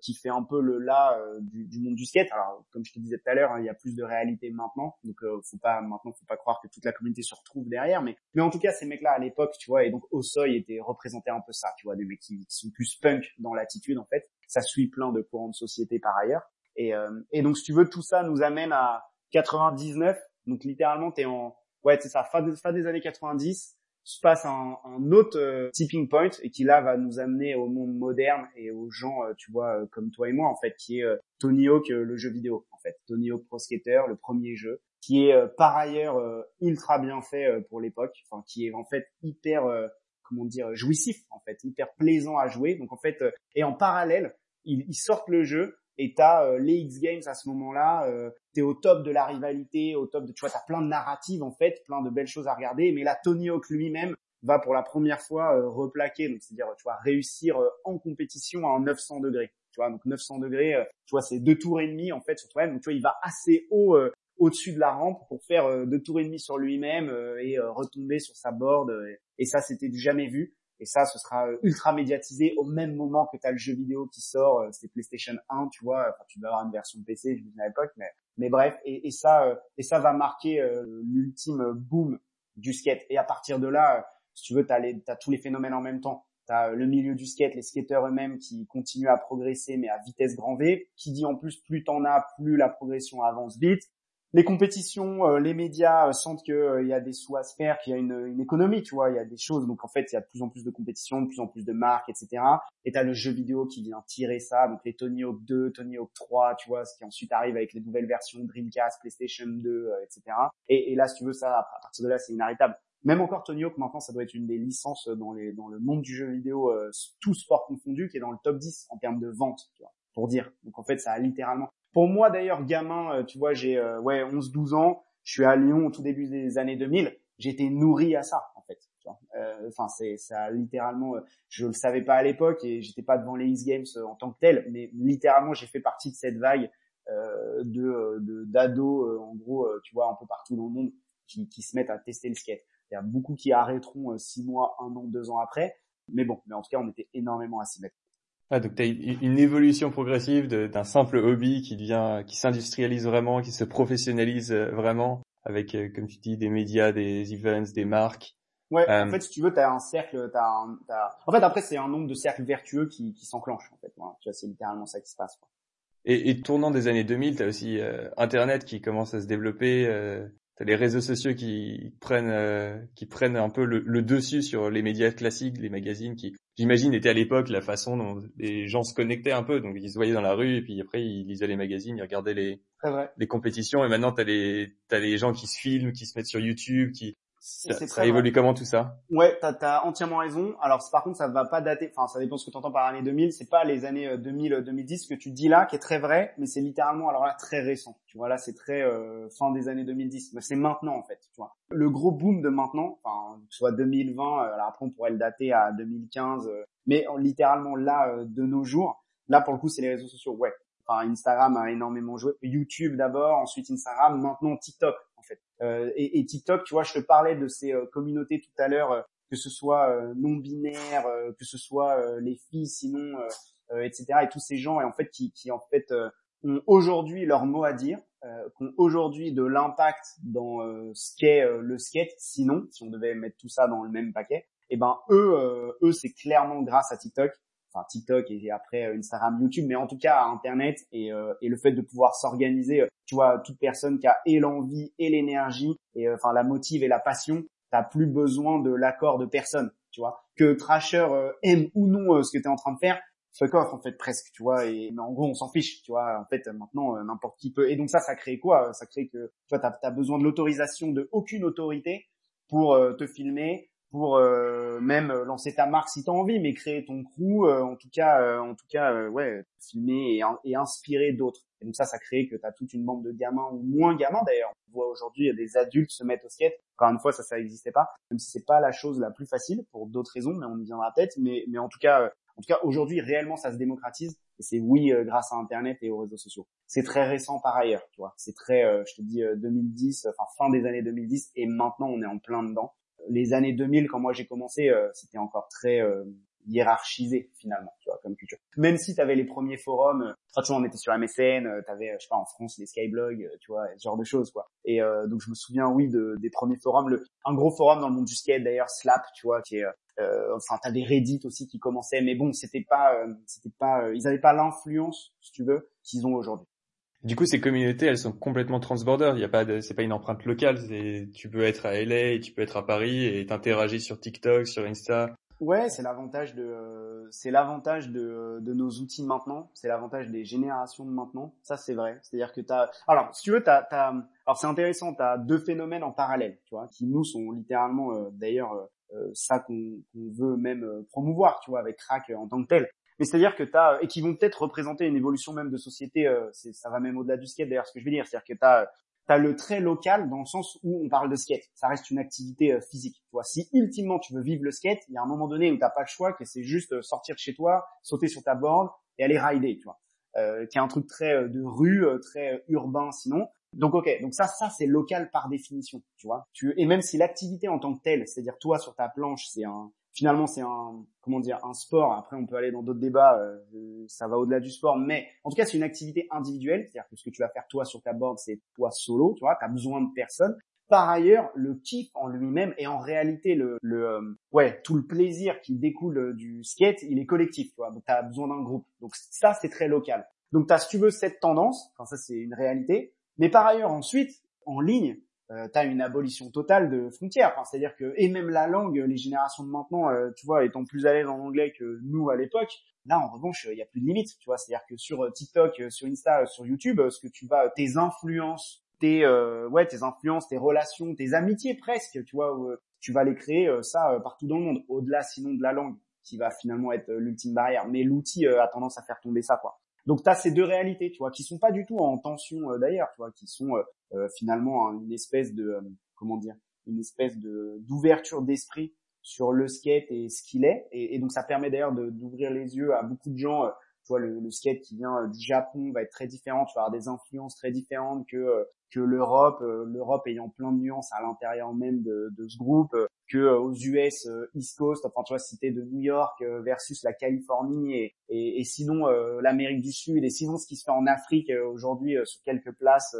qui fait un peu le là euh, du, monde du skate. Alors comme je te disais tout à l'heure, hein, il y a plus de réalité maintenant, donc euh, faut pas maintenant faut pas croire que toute la communauté se retrouve derrière, mais mais en tout cas ces mecs-là à l'époque, tu vois, et donc Osoy était représenté un peu ça, tu vois, des mecs qui, sont plus punk dans l'attitude en fait. Ça suit plein de courants de société par ailleurs. Et, et donc si tu veux, tout ça nous amène à 99. Donc littéralement t'es en ouais c'est ça fin des années 90 se passe un, autre euh, tipping point et qui là va nous amener au monde moderne et aux gens, euh, tu vois, euh, comme toi et moi en fait, qui est Tony Hawk, le jeu vidéo en fait, Tony Hawk Pro Skater, le premier jeu, qui est par ailleurs ultra bien fait pour l'époque, enfin qui est en fait hyper, comment dire, jouissif en fait, hyper plaisant à jouer. Donc en fait, et en parallèle, ils sortent le jeu et t'as euh, les X Games à ce moment-là, euh, t'es au top de la rivalité, au top de, tu vois, t'as plein de narratives en fait, plein de belles choses à regarder, mais là Tony Hawk lui-même va pour la première fois euh, replaquer, donc c'est-à-dire tu vois réussir euh, en compétition à 900 degrés, tu vois, donc 900 degrés, tu vois, c'est deux tours et demi en fait sur toi-même, donc tu vois, il va assez haut au-dessus de la rampe pour faire deux tours et demi sur lui-même et retomber sur sa board, et ça c'était du jamais vu. Et ça, ce sera euh, ultra médiatisé au même moment que tu as le jeu vidéo qui sort, euh, c'est PlayStation 1, tu vois, enfin, tu dois avoir une version PC, je me à l'époque, mais, bref, et, ça, euh, et ça va marquer l'ultime boom du skate. Et à partir de là, si tu veux, tu as, tous les phénomènes en même temps. Tu as le milieu du skate, les skateurs eux-mêmes qui continuent à progresser, mais à vitesse grand V. Qui dit en plus, plus t'en as, plus la progression avance vite les compétitions, euh, les médias euh, sentent qu'il euh, y a des sous à se faire, qu'il y a une, économie, tu vois, il y a des choses. Donc en fait, il y a de plus en plus de compétitions, de plus en plus de marques, etc. Et t'as le jeu vidéo qui vient tirer ça, donc les Tony Hawk 2, Tony Hawk 3, tu vois, ce qui ensuite arrive avec les nouvelles versions Dreamcast, PlayStation 2, etc. Et, là, si tu veux ça, à partir de là, c'est inarrêtable. Même encore Tony Hawk, maintenant, ça doit être une des licences dans, le monde du jeu vidéo, tout sport confondu, qui est dans le top 10 en termes de vente, tu vois, pour dire. Donc en fait, ça a littéralement pour moi d'ailleurs, gamin, euh, tu vois, j'ai euh, ouais 11-12 ans, je suis à Lyon au tout début des années 2000, j'étais nourri à ça en fait. Euh, enfin, c'est ça littéralement, je le savais pas à l'époque et j'étais pas devant les X Games en tant que tel, mais littéralement j'ai fait partie de cette vague de d'ados en gros, tu vois, un peu partout dans le monde qui, qui se mettent à tester le skate. Il y a beaucoup qui arrêteront six mois, un an, deux ans après, mais bon, mais en tout cas on était énormément à s'y mettre. Ah, donc tu as une évolution progressive d'un simple hobby qui devient, qui s'industrialise vraiment, qui se professionnalise euh, vraiment, avec, euh, comme tu dis, des médias, des events, des marques. Ouais, en euh, fait, si tu veux, tu as un cercle, t'as un, en fait, après, c'est un nombre de cercles vertueux qui, qui s'enclenchent, en fait. Tu vois, c'est littéralement ça qui se passe. Quoi. Et, et tournant des années 2000, tu as aussi Internet qui commence à se développer, euh, tu as les réseaux sociaux qui prennent, qui prennent un peu le, le, dessus sur les médias classiques, les magazines qui j'imagine, était à l'époque la façon dont les gens se connectaient un peu. Donc ils se voyaient dans la rue et puis après ils lisaient les magazines, ils regardaient les, les compétitions. Et maintenant t'as les t'as les gens qui se filment, qui se mettent sur YouTube, qui ça, ça évolue comment tout ça? Ouais, t'as as entièrement raison. Alors par contre, ça ne va pas dater. Enfin, ça dépend ce que tu entends par année 2000. C'est pas les années 2000, euh, 2010 euh, que tu dis là, qui est très vrai, mais c'est littéralement alors là très récent. Tu vois là, c'est très euh, fin des années 2010. Mais c'est maintenant en fait. Tu vois. Le gros boom de maintenant, enfin soit 2020. alors après, on pourrait le dater à 2015, mais littéralement là de nos jours. Là pour le coup, c'est les réseaux sociaux. Ouais. Enfin, Instagram a énormément joué. YouTube d'abord, ensuite Instagram, maintenant TikTok. Euh, et, et, TikTok, tu vois, je te parlais de ces euh, communautés tout à l'heure, euh, que ce soit non binaires, que ce soit les filles, sinon, etc. Et tous ces gens, et en fait, qui, qui en fait ont aujourd'hui leur mot à dire, euh, qui ont aujourd'hui de l'impact dans ce qu'est le skate. Sinon, si on devait mettre tout ça dans le même paquet, et eh ben eux, eux, c'est clairement grâce à TikTok enfin TikTok et après euh, Instagram, YouTube, mais en tout cas Internet et, euh, le fait de pouvoir s'organiser. Euh, tu vois, toute personne qui a et l'envie et l'énergie et enfin la motive et la passion, t'as plus besoin de l'accord de personne. Tu vois, que Trasher aime ou non ce que tu es en train de faire, fuck off en fait presque. Tu vois, et mais en gros on s'en fiche. Tu vois, en fait maintenant n'importe qui peut. Et donc ça, ça crée quoi? Ça crée que tu vois, t'as as besoin de l'autorisation de aucune autorité pour te filmer, pour euh, même lancer ta marque si tu as envie, mais créer ton crew, euh, en tout cas, euh, en tout cas, ouais, filmer et, inspirer d'autres. Et donc ça, ça crée que tu as toute une bande de gamins ou moins gamins d'ailleurs. On voit aujourd'hui, a des adultes se mettre au skate. Encore une fois, ça, ça n'existait pas. Même si c'est pas la chose la plus facile pour d'autres raisons, mais on y viendra peut-être. Mais, mais en tout cas, en tout cas, aujourd'hui, réellement, ça se démocratise. Et c'est oui, grâce à Internet et aux réseaux sociaux. C'est très récent par ailleurs, tu vois. C'est très, je te dis, 2010, enfin fin des années 2010, et maintenant on est en plein dedans les années 2000 quand moi j'ai commencé euh, c'était encore très euh, hiérarchisé finalement tu vois comme culture. Même si tu avais les premiers forums euh, tu vois on était sur MSN tu avais je sais pas en France les Skyblogs tu vois ce genre de choses quoi. Et donc je me souviens oui de, des premiers forums. Le un gros forum dans le monde du skate d'ailleurs Slap tu vois qui est euh, enfin t'as des Reddit aussi qui commençaient mais bon c'était pas c'était pas ils avaient pas l'influence si tu veux qu'ils ont aujourd'hui du coup, ces communautés, elles sont complètement transborder. Il y a pas c'est pas une empreinte locale. Tu peux être à LA, tu peux être à Paris et t'interagir sur TikTok, sur Insta. Ouais, c'est l'avantage de, c'est l'avantage de, nos outils maintenant. C'est l'avantage des générations de maintenant. Ça, c'est vrai. C'est-à-dire que t'as, alors, si tu veux, t'as, alors c'est intéressant. T'as deux phénomènes en parallèle, tu vois, qui nous sont littéralement, euh, d'ailleurs, euh, ça qu'on, veut même euh, promouvoir, tu vois, avec Crack en tant que tel. Mais c'est-à-dire que t'as et qui vont peut-être représenter une évolution même de société. Euh, ça va même au-delà du skate d'ailleurs. Ce que je veux dire, c'est-à-dire que t'as as le trait local dans le sens où on parle de skate. Ça reste une activité euh, physique. Tu vois, si ultimement tu veux vivre le skate, il y a un moment donné où t'as pas le choix, que c'est juste euh, sortir de chez toi, sauter sur ta board et aller rider, tu vois. Euh, qui est un truc très de rue, très urbain sinon. Donc ok, donc ça, ça c'est local par définition, tu vois. Et même si l'activité en tant que telle, c'est-à-dire toi sur ta planche, c'est un, finalement c'est un comment dire un sport. Après on peut aller dans d'autres débats, euh, ça va au-delà du sport, mais en tout cas c'est une activité individuelle, c'est-à-dire que ce que tu vas faire toi sur ta board c'est toi solo, tu vois, t'as besoin de personne. Par ailleurs, le kiff en lui-même et en réalité le, le euh, ouais tout le plaisir qui découle du skate, il est collectif, tu vois. Donc t'as besoin d'un groupe. Donc ça c'est très local. Donc t'as si tu veux cette tendance, enfin ça c'est une réalité. Mais par ailleurs ensuite en ligne, euh, une abolition totale de frontières. Enfin, C'est-à-dire que, et même la langue, les générations de maintenant, euh, tu vois, étant plus à l'aise en anglais que nous à l'époque, là, en revanche, il y a plus de limites, tu vois. C'est-à-dire que sur euh, TikTok, euh, sur Insta, sur YouTube, ce que tu vas, tes influences, tes, ouais, tes influences, tes relations, tes amitiés presque, tu vois, tu vas les créer ça partout dans le monde, au-delà sinon de la langue, qui va finalement être l'ultime barrière. Mais l'outil a tendance à faire tomber ça, quoi. Donc tu as ces deux réalités, tu vois, qui sont pas du tout en tension d'ailleurs, tu vois, qui sont euh, finalement une espèce de euh, comment dire une espèce de d'ouverture d'esprit sur le skate et ce qu'il est. Et, donc ça permet d'ailleurs d'ouvrir les yeux à beaucoup de gens euh, tu vois le, skate qui vient du Japon va être très différent tu vas avoir des influences très différentes que que l'Europe l'Europe ayant plein de nuances à l'intérieur même de, ce groupe que euh, aux US euh, East Coast, enfin tu vois, cité de New York euh, versus la Californie et sinon l'Amérique du Sud et sinon ce qui se fait en Afrique aujourd'hui sur quelques places,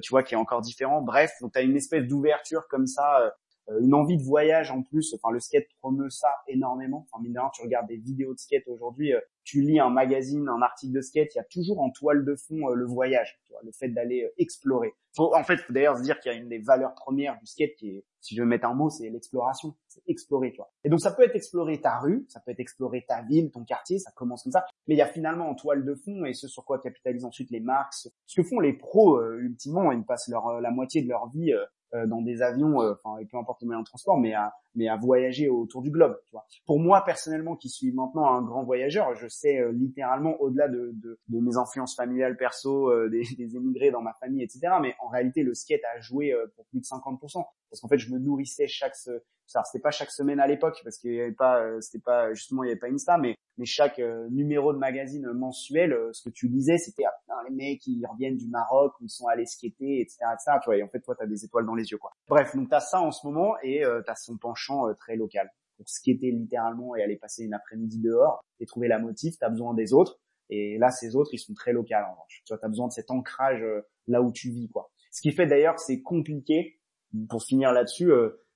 tu vois, qui est encore différent. Bref, donc tu as une espèce d'ouverture comme ça une envie de voyage en plus. Enfin, le skate promeut ça énormément. Enfin, mine tu regardes des vidéos de skate aujourd'hui, tu lis un magazine, un article de skate, il y a toujours en toile de fond le voyage, tu vois, le fait d'aller explorer. En fait, faut d'ailleurs se dire qu'il y a une des valeurs premières du skate qui est si je veux mettre un mot, c'est l'exploration, c'est explorer, tu vois. Et donc ça peut être explorer ta rue, ça peut être explorer ta ville, ton quartier, ça commence comme ça. Mais il y a finalement en toile de fond et ce sur quoi capitalisent ensuite les marques, ce que font les pros euh, ultimement, ils passent leur euh, la moitié de leur vie euh, euh, dans des avions, euh, enfin peu importe le moyen de transport, mais à mais à voyager autour du globe. Tu vois. Pour moi personnellement, qui suis maintenant un grand voyageur, je sais euh, littéralement au-delà de, de, de, mes influences familiales, perso, *laughs* des, des, émigrés dans ma famille, etc. Mais en réalité, le skate a joué pour plus de 50%, parce qu'en fait, je me nourrissais chaque ça c'était pas chaque semaine à l'époque parce qu'il y avait pas c'était pas justement il y avait pas Insta mais mais chaque numéro de magazine mensuel ce que tu lisais c'était ah, les mecs ils reviennent du Maroc ils sont allés skater etc etc tu vois et en fait toi t'as des étoiles dans les yeux quoi. Bref donc t'as ça en ce moment et euh, t'as son penchant très local. Pour skater littéralement et aller passer une après-midi dehors et trouver la motive t'as besoin des autres et là ces autres ils sont très locaux en revanche. Tu vois t'as besoin de cet ancrage là où tu vis quoi. Ce qui fait d'ailleurs c'est compliqué pour finir là-dessus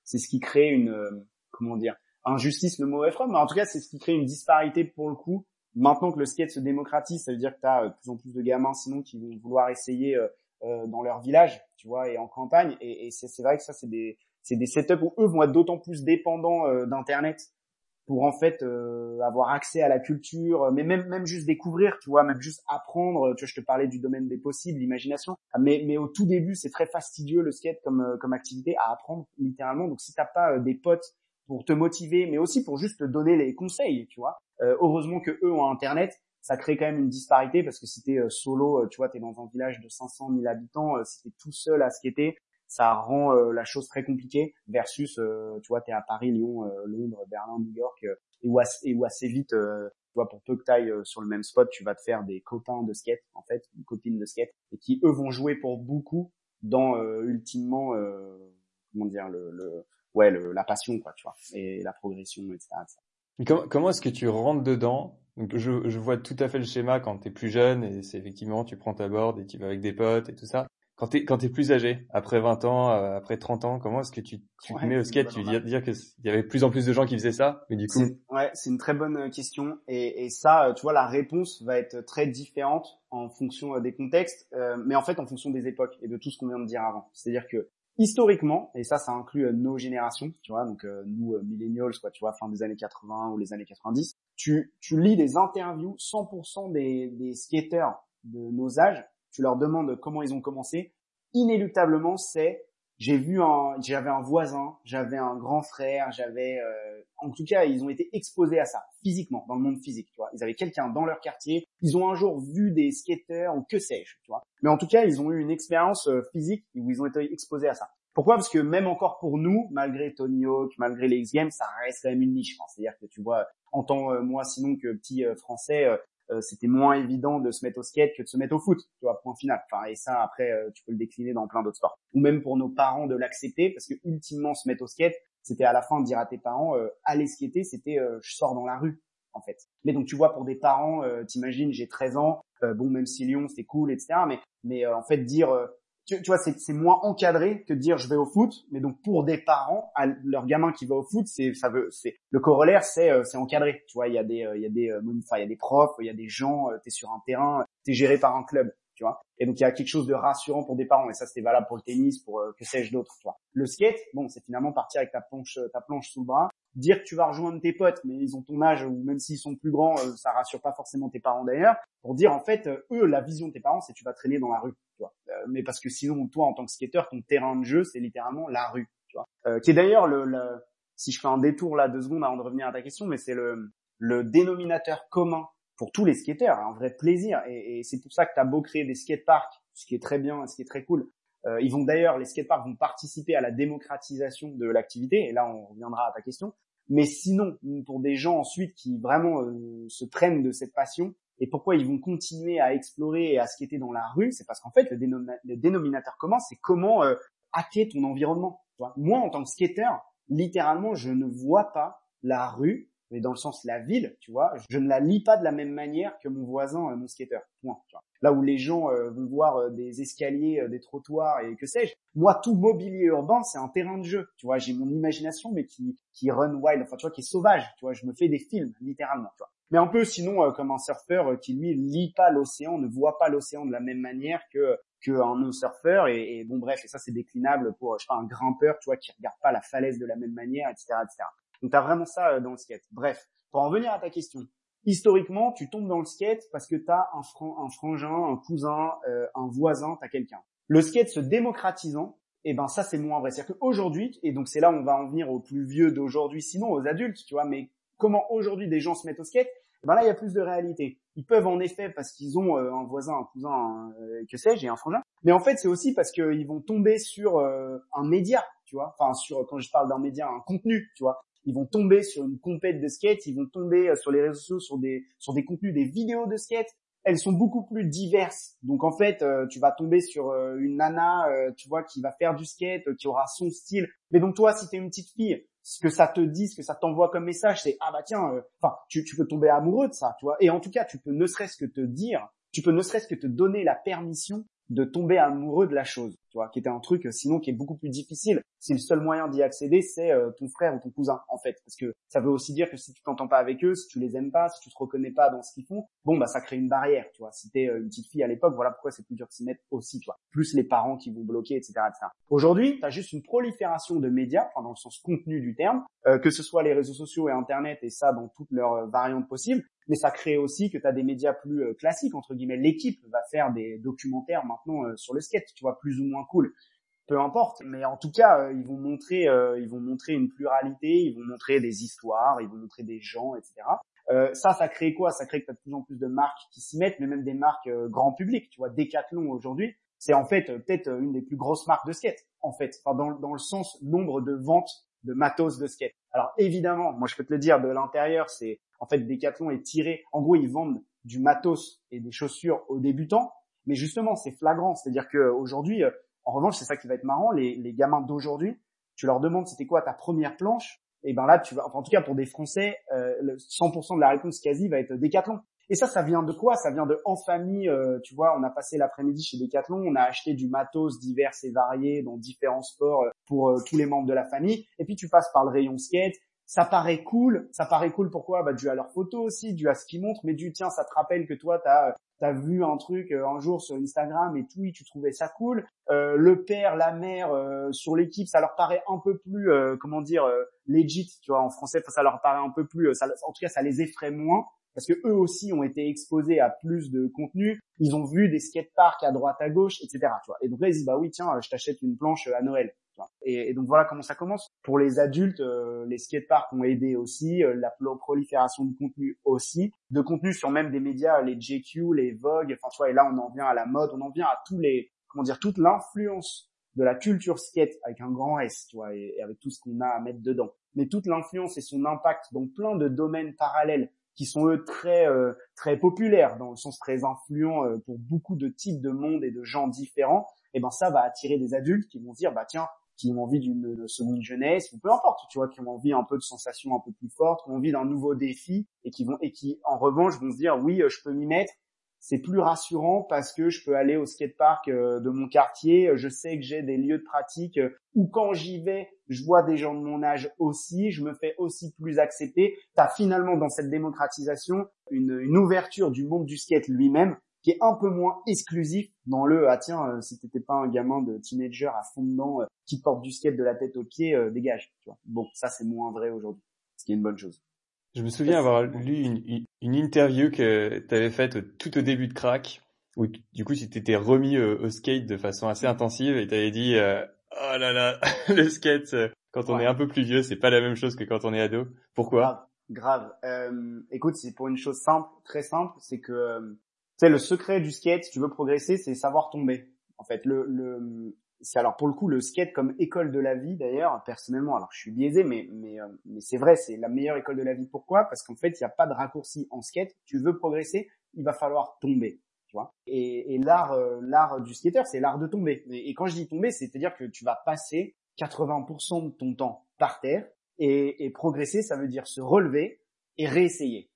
c'est ce qui crée une euh, comment dire injustice le mauvais froid mais en tout cas c'est ce qui crée une disparité pour le coup maintenant que le skate se démocratise ça veut dire que tu as euh, de plus en plus de gamins sinon qui vont vouloir essayer euh, dans leur village tu vois et en campagne et, c'est vrai que ça c'est des des setups où eux vont être d'autant plus dépendants d'internet pour en fait euh, avoir accès à la culture, mais même juste découvrir, tu vois, même juste apprendre. Tu vois, je te parlais du domaine des possibles, l'imagination. Mais au tout début, c'est très fastidieux le skate comme euh, comme activité à apprendre littéralement. Donc si t'as pas euh, des potes pour te motiver, mais aussi pour juste te donner les conseils, tu vois. heureusement que eux ont internet, ça crée quand même une disparité parce que si t'es solo, tu vois, t'es dans un village de 500 000 habitants, si t'es tout seul à skater, ça rend euh, la chose très compliquée versus euh, tu vois tu es à Paris, Lyon, euh, Londres, Berlin, New York et où, assez, vite tu vois pour peu que tu sur le même spot, tu vas te faire des copains de skate en fait, une copine de skate et qui eux vont jouer pour beaucoup dans ultimement comment dire le, le ouais le, la passion quoi tu vois et la progression etc. Comment, comment est-ce que tu rentres dedans? Donc je, je vois tout à fait le schéma quand tu es plus jeune et c'est effectivement tu prends ta board et tu vas avec des potes et tout ça. Quand t'es quand t'es plus âgé, après 20 ans, euh, après 30 ans, comment est-ce que tu, tu te mets au skate? Tu veux dire, qu'il y avait de plus en plus de gens qui faisaient ça, mais du coup. Ouais, c'est une très bonne euh, question et, et ça, euh, tu vois, la réponse va être très différente en fonction des contextes, mais en fait en fonction des époques et de tout ce qu'on vient de dire avant. C'est-à-dire que historiquement, et ça, ça inclut nos générations, tu vois, donc nous millennials, quoi, tu vois, fin des années 80 ou les années 90, tu tu lis des interviews, 100% des des skateurs de nos âges tu leur demandes comment ils ont commencé, inéluctablement, c'est j'ai vu un, j'avais un voisin, j'avais un grand frère, j'avais, euh, en tout cas, ils ont été exposés à ça physiquement dans le monde physique, tu vois. Ils avaient quelqu'un dans leur quartier, ils ont un jour vu des skateurs ou que sais-je, tu vois. Mais en tout cas, ils ont eu une expérience euh, physique où ils ont été exposés à ça. Pourquoi? Parce que même encore pour nous, malgré Tony Hawk, malgré les X Games, ça reste quand même une niche. C'est-à-dire que tu vois, en tant euh, moi sinon que petit français, euh, c'était moins évident de se mettre au skate que de se mettre au foot, tu vois, point final. Enfin, et ça, après, euh, tu peux le décliner dans plein d'autres sports. Ou même pour nos parents de l'accepter, parce que ultimement, se mettre au skate, c'était à la fin de dire à tes parents, euh, allez skater, c'était je sors dans la rue, en fait. Mais donc, tu vois, pour des parents, t'imagines, j'ai 13 ans, bon, même si Lyon, c'était cool, etc. Mais, mais en fait, dire tu, vois, c'est moins encadré que de dire je vais au foot. Mais donc pour des parents, leur gamin qui va au foot, c'est ça veut, c'est le corollaire, c'est euh, c'est encadré. Tu vois, il y a des euh, il y a des euh, il y a des profs, il y a des gens. T'es sur un terrain, t'es géré par un club. Tu vois. Et donc il y a quelque chose de rassurant pour des parents. Et ça c'est valable pour le tennis, pour que sais-je d'autre. Le skate, bon, c'est finalement partir avec ta planche ta planche sous le bras, dire que tu vas rejoindre tes potes, mais ils ont ton âge ou même s'ils sont plus grands, ça rassure pas forcément tes parents d'ailleurs. Pour dire en fait, eux, la vision de tes parents, c'est tu vas traîner dans la rue. Euh, mais parce que sinon, toi, en tant que skater, ton terrain de jeu, c'est littéralement la rue, tu vois. Euh, qui est d'ailleurs le, le, si je fais un détour là deux secondes avant de revenir à ta question, mais c'est le, le dénominateur commun pour tous les skateurs, un vrai plaisir. Et, c'est pour ça que tu as beau créer des skateparks, ce qui est très bien, ce qui est très cool. Euh, ils vont d'ailleurs, les skateparks vont participer à la démocratisation de l'activité. Et là, on reviendra à ta question. Mais sinon, pour des gens ensuite qui vraiment euh, se traînent de cette passion, et pourquoi ils vont continuer à explorer et à skater dans la rue, c'est parce qu'en fait, le, dénominateur commun, c'est comment euh, hacker ton environnement. Moi, en tant que skater, littéralement, je ne vois pas la rue, mais dans le sens la ville, tu vois, je ne la lis pas de la même manière que mon voisin, euh, mon skater. Point, Là où les gens euh, vont voir euh, des escaliers, des trottoirs et que sais-je, moi, tout mobilier urbain, c'est un terrain de jeu. Tu vois, j'ai mon imagination, mais qui qui run wild, enfin, tu vois, qui est sauvage. Tu vois, je me fais des films, littéralement. Tu vois mais un peu sinon euh, comme un surfeur euh, qui lui lit pas l'océan, ne voit pas l'océan de la même manière que qu'un non surfeur et, bon bref et ça c'est déclinable pour je sais pas un grimpeur tu vois qui regarde pas la falaise de la même manière etc etc donc t'as vraiment ça euh, dans le skate bref pour en venir à ta question historiquement tu tombes dans le skate parce que t'as un, un frangin un cousin un voisin t'as quelqu'un le skate se démocratisant et eh ben ça c'est moins vrai c'est à dire qu'aujourd'hui et donc c'est là on va en venir aux plus vieux d'aujourd'hui sinon aux adultes tu vois mais comment aujourd'hui des gens se mettent au skate, ben là il y a plus de réalité. Ils peuvent en effet parce qu'ils ont euh, un voisin, un cousin, euh, que sais-je, et un frangin. Mais en fait c'est aussi parce qu'ils vont tomber sur euh, un média, tu vois. Enfin sur quand je parle d'un média, un contenu, tu vois. Ils vont tomber sur une compète de skate, ils vont tomber sur les réseaux sociaux sur des sur des contenus, des vidéos de skate. Elles sont beaucoup plus diverses. Donc en fait, tu vas tomber sur une nana, tu vois, qui va faire du skate, qui aura son style. Mais donc toi, si t'es une petite fille, ce que ça te dit, ce que ça t'envoie comme message, c'est ah bah tiens, euh, enfin tu, tu peux tomber amoureux de ça, tu vois. Et en tout cas, tu peux ne serait-ce que te dire, tu peux ne serait-ce que te donner la permission de tomber amoureux de la chose, vois, qui était un truc euh, sinon qui est beaucoup plus difficile. Si le seul moyen d'y accéder c'est euh, ton frère ou ton cousin en fait. Parce que ça veut aussi dire que si tu t'entends pas avec eux si tu les aimes pas si tu te reconnais pas dans ce qu'ils font bon bah ça crée une barrière tu vois. Si t'es euh, une petite fille à l'époque voilà pourquoi c'est plus dur de s'y mettre aussi tu vois. Plus les parents qui vont bloquer etc etc aujourd'hui t'as juste une prolifération de médias enfin dans le sens contenu du terme euh, que ce soit les réseaux sociaux et internet et ça dans toutes leurs variantes possibles mais ça crée aussi que tu as des médias plus classiques entre guillemets. L'équipe va faire des documentaires maintenant sur le skate tu vois plus ou moins cool peu importe. Mais en tout cas, euh, ils vont montrer, euh, ils vont montrer une pluralité, ils vont montrer des histoires, ils vont montrer des gens, etc. Euh, ça, ça crée quoi? Ça crée que tu as de plus en plus de marques qui s'y mettent, mais même des marques grand public. Tu vois, Decathlon aujourd'hui, c'est en fait peut-être une des plus grosses marques de skate. En fait, enfin, dans, dans le sens nombre de ventes de matos de skate. Alors évidemment, moi je peux te le dire, de l'intérieur, c'est en fait Decathlon est tiré. En gros, ils vendent du matos et des chaussures aux débutants, mais justement, c'est flagrant. C'est-à-dire que aujourd'hui, en revanche, c'est ça qui va être marrant, les, gamins d'aujourd'hui, tu leur demandes c'était quoi ta première planche, et ben là, tu vas, enfin, en tout cas pour des Français, euh, 100% de la réponse quasi va être Décathlon. Et ça, ça vient de quoi? Ça vient de en famille, euh, tu vois, on a passé l'après-midi chez Decathlon, on a acheté du matos divers et variés dans différents sports euh, pour euh, tous les membres de la famille, et puis tu passes par le rayon skate, ça paraît cool, ça paraît cool pourquoi? Bah dû à leurs photos aussi, dû à ce qu'ils montrent, mais du tiens, ça te rappelle que toi, t'as t'as vu un truc euh, un jour sur Instagram et tout, tu trouvais ça cool. Euh, le père, la mère euh, sur l'équipe, ça leur paraît un peu plus, comment dire, legit, tu vois, en français, ça leur paraît un peu plus, ça, en tout cas, ça les effraie moins parce que eux aussi ont été exposés à plus de contenu. Ils ont vu des skateparks à droite, à gauche, etc. Tu vois. Et donc là, ils disent bah oui, tiens, je t'achète une planche à Noël. Et, donc voilà comment ça commence. Pour les adultes, euh, les skateparks ont aidé aussi, euh, la prolifération de contenu aussi, de contenu sur même des médias, les JQ, les Vogue, enfin tu vois, et là on en vient à la mode, on en vient à tous les, comment dire, toute l'influence de la culture skate avec un grand S, tu vois, et, avec tout ce qu'on a à mettre dedans. Mais toute l'influence et son impact dans plein de domaines parallèles qui sont eux très euh, très populaires dans le sens très influents euh, pour beaucoup de types de monde et de gens différents, et eh ben ça va attirer des adultes qui vont dire bah tiens qui ont envie d'une seconde jeunesse ou peu importe tu vois qui ont envie un peu de sensations un peu plus fortes qui ont envie d'un nouveau défi et qui vont et qui en revanche vont se dire oui euh, je peux m'y mettre c'est plus rassurant parce que je peux aller au skatepark euh, de mon quartier, je sais que j'ai des lieux de pratique euh, où quand j'y vais, je vois des gens de mon âge aussi, je me fais aussi plus accepter. Tu as finalement dans cette démocratisation une, une ouverture du monde du skate lui-même qui est un peu moins exclusif dans le ah tiens euh, si t'étais pas un gamin de teenager à fond dedans qui porte du skate de la tête aux pieds dégage tu vois bon ça c'est moins vrai aujourd'hui ce qui est une bonne chose je me souviens avoir lu une, une interview que tu avais faite tout au début de Crack, où du coup tu t'étais remis au, skate de façon assez intensive et tu avais dit euh, oh là là *laughs* le skate euh, quand on est un peu plus vieux c'est pas la même chose que quand on est ado. Pourquoi? Grave. grave. Euh, écoute c'est pour une chose simple, très simple, c'est que euh, tu le secret du skate si tu veux progresser c'est savoir tomber. En fait le, le c'est alors pour le coup le skate comme école de la vie d'ailleurs personnellement alors je suis biaisé mais mais euh, mais c'est vrai c'est la meilleure école de la vie. Pourquoi? Parce qu'en fait il n'y a pas de raccourci en skate. Tu veux progresser il va falloir tomber tu vois? Et, et l'art euh, l'art du skater c'est l'art de tomber. Et, quand je dis tomber c'est à dire que tu vas passer 80% de ton temps par terre et, progresser ça veut dire se relever et réessayer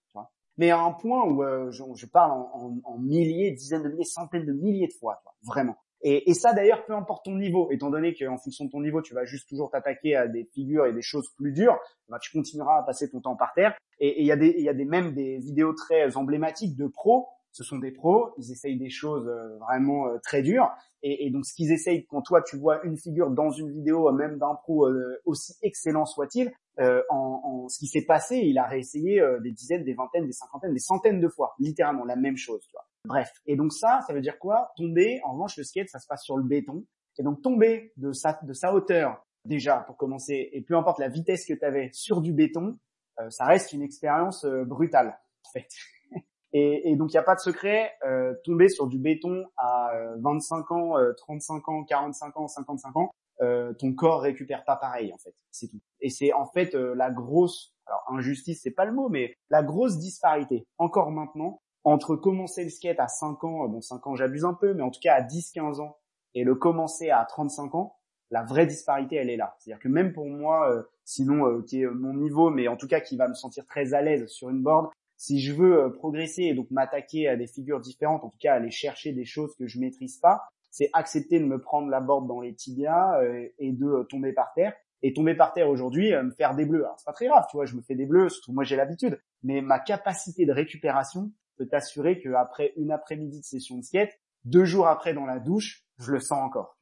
mais à un point où euh, je, parle en, milliers dizaines de milliers centaines de milliers de fois vraiment et, ça d'ailleurs, peu importe ton niveau, étant donné qu'en fonction de ton niveau, tu vas juste toujours t'attaquer à des figures et des choses plus dures, bah, tu continueras à passer ton temps par terre. Et il y a des, des même des vidéos très emblématiques de pros. Ce sont des pros, ils essayent des choses euh, vraiment euh, très dures. Et, donc ce qu'ils essayent, quand toi tu vois une figure dans une vidéo, même d'un pro aussi excellent soit-il, euh, en, en, ce qui s'est passé, il a réessayé des dizaines, des vingtaines, des cinquantaines, des centaines de fois, littéralement la même chose. Tu vois. Bref. Et donc ça, ça veut dire quoi? Tomber, en revanche, le skate, ça se passe sur le béton. Et donc tomber de sa, de sa hauteur, déjà, pour commencer, et peu importe la vitesse que tu avais sur du béton, euh, ça reste une expérience euh, brutale, en fait. *laughs* et, et, donc, il n'y a pas de secret. Euh, tomber sur du béton à 25 ans, 35 ans, 45 ans, 55 ans, ton corps récupère pas pareil, en fait. C'est tout. Et c'est en fait la grosse, alors injustice, c'est pas le mot, mais la grosse disparité, encore maintenant, entre commencer le skate à 5 ans, bon 5 ans j'abuse un peu, mais en tout cas à 10-15 ans, et le commencer à 35 ans, la vraie disparité elle est là. C'est-à-dire que même pour moi, euh, sinon euh, qui est mon niveau, mais en tout cas qui va me sentir très à l'aise sur une board, si je veux euh, progresser et donc m'attaquer à des figures différentes, en tout cas aller chercher des choses que je maîtrise pas, c'est accepter de me prendre la board dans les tibias et de tomber par terre. Et tomber par terre aujourd'hui, me faire des bleus. Alors c'est pas très grave, tu vois, je me fais des bleus, surtout moi j'ai l'habitude. Mais ma capacité de récupération, peux t'assurer qu'après une après-midi de session de skate, deux jours après dans la douche, je le sens encore.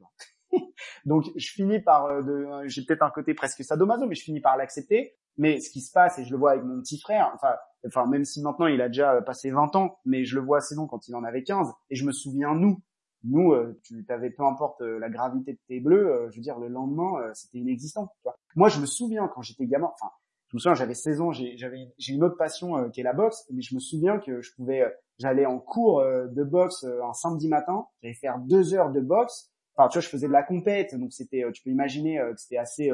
*laughs* Donc je finis par, euh, j'ai peut-être un côté presque sadomaso, mais je finis par l'accepter. Mais ce qui se passe, et je le vois avec mon petit frère, enfin, enfin même si maintenant il a déjà euh, passé 20 ans, mais je le vois assez long quand il en avait 15, et je me souviens nous, nous, euh, tu avais peu importe la gravité de tes bleus, je veux dire le lendemain, c'était inexistant. Moi, je me souviens quand j'étais gamin, enfin je me j'avais 16 ans, j'ai une autre passion euh, qui est la boxe, mais je me souviens que je pouvais, euh, j'allais en cours euh, de boxe un samedi matin, j'allais faire deux heures de boxe. Enfin, tu vois, je faisais de la compète, donc c'était, tu peux imaginer que c'était assez,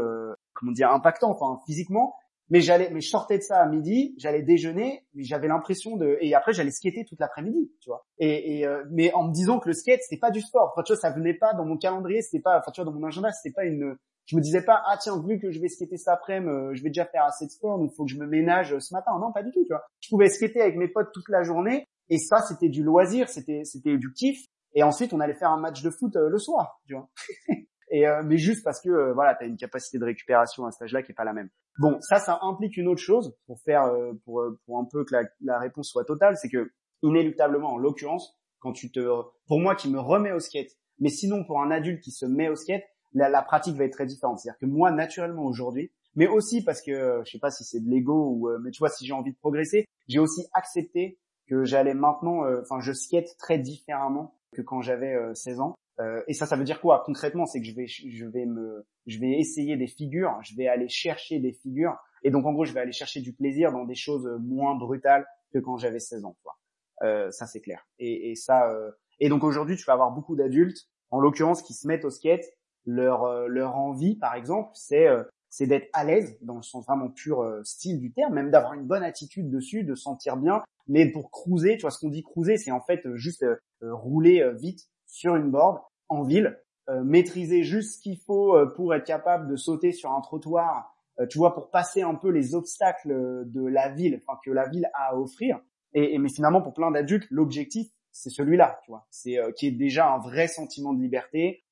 comment dire, impactant, enfin physiquement. Mais j'allais, mais je sortais de ça à midi, j'allais déjeuner, mais j'avais l'impression de, et après j'allais skater toute l'après-midi, tu vois. Et, et mais en me disant que le skate c'était pas du sport, enfin tu vois, ça venait pas dans mon calendrier, c'était pas, enfin tu vois, dans mon agenda, c'était pas une, je me disais pas ah tiens vu que je vais skater cet après-midi euh, je vais déjà faire assez de sport donc faut que je me ménage euh, ce matin. Non pas du tout tu vois. Je pouvais skater avec mes potes toute la journée et ça c'était du loisir c'était c'était du kiff. Et ensuite on allait faire un match de foot euh, le soir tu vois *laughs* et mais juste parce que voilà tu as une capacité de récupération à cet âge-là qui est pas la même bon ça ça implique une autre chose pour faire pour pour un peu que la, la réponse soit totale c'est que inéluctablement en l'occurrence quand tu te pour moi qui me remets au skate mais sinon pour un adulte qui se met au skate la, la pratique va être très différente. C'est-à-dire que moi, naturellement aujourd'hui, mais aussi parce que je sais pas si c'est de l'ego ou euh, mais tu vois si j'ai envie de progresser, j'ai aussi accepté que j'allais maintenant, euh, enfin je skate très différemment que quand j'avais 16 euh, ans. Euh, et ça, ça veut dire quoi concrètement? C'est que je vais, je vais me, je vais essayer des figures, je vais aller chercher des figures, et donc en gros, je vais aller chercher du plaisir dans des choses moins brutales que quand j'avais 16 ans. Quoi. Euh, ça, c'est clair. Et, et ça, euh... et donc aujourd'hui, tu vas avoir beaucoup d'adultes, en l'occurrence, qui se mettent au skate. Leur, euh, leur envie, par exemple, c'est euh, c'est d'être à l'aise dans le sens vraiment pur style du terme, même d'avoir une bonne attitude dessus, de sentir bien. Mais pour cruiser, tu vois, ce qu'on dit cruiser, c'est en fait juste rouler vite sur une board en ville, euh, maîtriser juste ce qu'il faut euh, pour être capable de sauter sur un trottoir, euh, tu vois, pour passer un peu les obstacles de la ville, enfin que la ville a à offrir. Et, mais finalement, pour plein d'adultes, l'objectif, c'est celui-là, tu vois, c'est qui est déjà un vrai sentiment de liberté.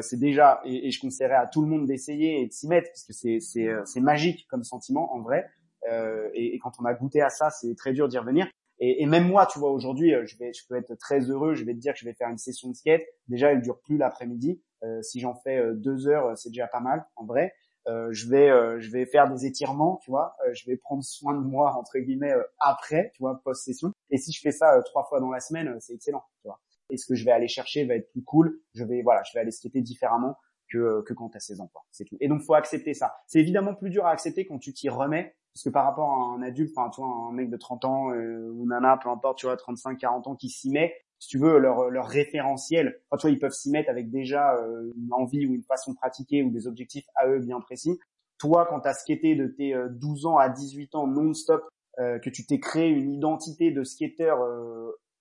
c'est déjà, et, je conseillerais à tout le monde d'essayer et de s'y mettre, parce que c'est c'est magique comme sentiment en vrai. Et, et, quand on a goûté à ça, c'est très dur d'y revenir. Et, même moi, tu vois, aujourd'hui, euh, je vais, je peux être très heureux. Je vais te dire que je vais faire une session de skate. Déjà, elle dure plus l'après-midi. Euh, si j'en fais euh, deux heures, c'est déjà pas mal, en vrai. Je vais, je vais faire des étirements, tu vois. je vais prendre soin de moi entre guillemets après, tu vois, post session. Et si je fais ça trois fois dans la semaine, c'est excellent, tu vois. Et ce que je vais aller chercher va être plus cool. Je vais, voilà, je vais aller skater différemment que que quand t'as 16 ans. C'est tout. Et donc, faut accepter ça. C'est évidemment plus dur à accepter quand tu t'y remets parce que par rapport à un adulte, enfin, tu vois, un mec de 30 ans euh, ou nana, peu importe, tu vois, 35, 40 ans qui s'y met, si tu veux, leur, leur référentiel, enfin, tu vois, ils peuvent s'y mettre avec déjà euh, une envie ou une façon de pratiquer ou des objectifs à eux bien précis. Toi, quand tu as skaté de tes 12 euh, ans à 18 ans non-stop, que tu t'es créé une identité de skater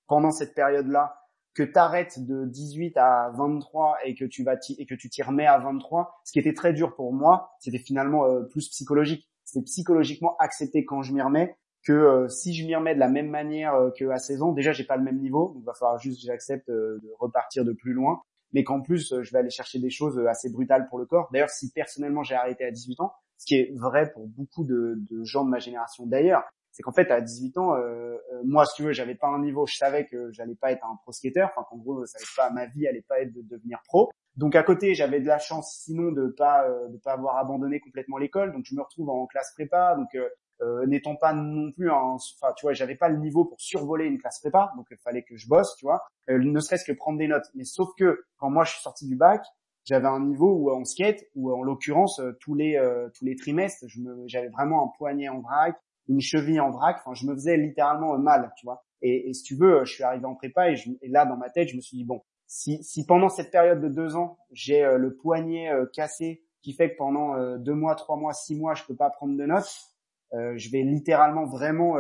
pendant cette période-là, que tu arrêtes de 18 à 23 et que tu vas et que tu t'y remets à 23, ce qui était très dur pour moi, c'était finalement plus psychologique c'est psychologiquement accepté quand je m'y remets que euh, si je m'y remets de la même manière euh, qu'à 16 ans, déjà j'ai pas le même niveau, donc il va falloir juste que j'accepte euh, de repartir de plus loin, mais qu'en plus je vais aller chercher des choses assez brutales pour le corps. D'ailleurs, si personnellement j'ai arrêté à 18 ans, ce qui est vrai pour beaucoup de, gens de ma génération d'ailleurs, c'est qu'en fait à 18 ans, moi si tu veux, j'avais pas un niveau, je savais que j'allais pas être un pro skater, enfin qu'en gros ça pas ma vie allait pas être de devenir pro, donc à côté, j'avais de la chance sinon de pas euh, de pas avoir abandonné complètement l'école. Donc je me retrouve en classe prépa. Donc euh, euh n'étant pas non plus en, enfin tu vois, j'avais pas le niveau pour survoler une classe prépa. Donc il fallait que je bosse, tu vois, euh, ne serait-ce que prendre des notes. Mais sauf que quand moi je suis sorti du bac, j'avais un niveau où en skate, ou en l'occurrence tous les tous les trimestres, j'avais vraiment un poignet en vrac, une cheville en vrac. Enfin, je me faisais littéralement mal, tu vois. Et, et si tu veux, je suis arrivé en prépa et, je, et là dans ma tête, je me suis dit bon, si, si pendant cette période de deux ans, j'ai euh, le poignet euh, cassé, qui fait que pendant euh, deux mois, trois mois, six mois, je peux pas prendre de notes, je vais littéralement vraiment,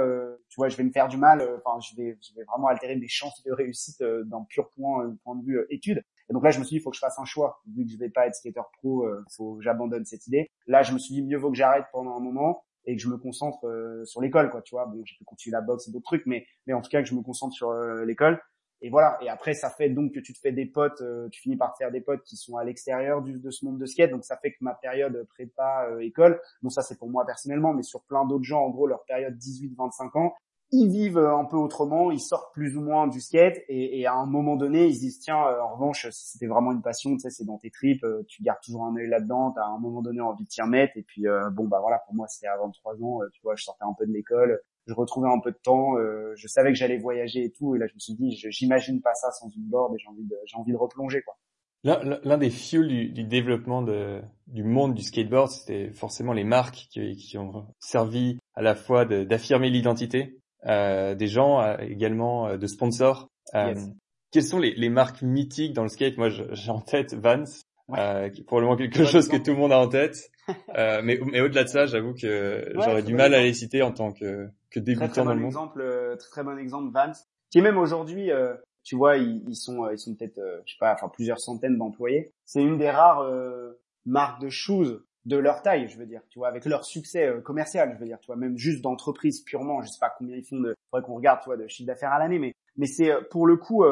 tu vois, je vais me faire du mal. Enfin, je vais, vraiment altérer mes chances de réussite d'un pur point, point de vue études. Et donc là, je me suis dit, il faut que je fasse un choix. Vu que je vais pas être skater pro, faut j'abandonne cette idée. Là, je me suis dit, mieux vaut que j'arrête pendant un moment et que je me concentre sur l'école, quoi. Tu vois, bon, j'ai pu continuer la boxe et d'autres trucs, mais mais en tout cas que je me concentre sur l'école et voilà. Et après, ça fait donc que tu te fais des potes, euh, tu finis par te faire des potes qui sont à l'extérieur de ce monde de skate. Donc ça fait que ma période prépa euh, école, bon ça c'est pour moi personnellement, mais sur plein d'autres gens, en gros leur période 18-25 ans, ils vivent euh, un peu autrement, ils sortent plus ou moins du skate et, à un moment donné ils se disent tiens en revanche si c'était vraiment une passion, tu sais c'est dans tes tripes, tu gardes toujours un œil là-dedans, t'as à un moment donné envie de t'y remettre et puis bon bah voilà pour moi c'était à 23 ans, tu vois je sortais un peu de l'école, je retrouvais un peu de temps, euh, je savais que j'allais voyager et tout, et là je me suis dit, j'imagine pas ça sans une board et j'ai envie de, j'ai envie de replonger quoi. L'un des fuels du, du, développement de, du monde du skateboard, c'était forcément les marques qui, qui, ont servi à la fois d'affirmer l'identité euh, des gens, euh, également euh, de sponsors. Euh, Quelles sont les, les, marques mythiques dans le skate? Moi, j'ai en tête Vans, qui est probablement quelque chose que tout le monde a en tête. *laughs* euh, mais, mais au-delà de ça, j'avoue que j'aurais du mal à les citer en tant que que débutant très, très dans bon le. Exemple, euh, très, très bon exemple, Vance, qui même aujourd'hui, euh, tu vois, ils, ils sont, euh, ils sont peut-être, je sais pas, enfin plusieurs centaines d'employés. C'est une des rares marques de shoes de leur taille, je veux dire, tu vois, avec leur succès commercial, je veux dire, tu vois, même juste d'entreprise purement, je sais pas combien ils font de, faudrait qu'on regarde, tu vois, de chiffre d'affaires à l'année, mais, mais c'est pour le coup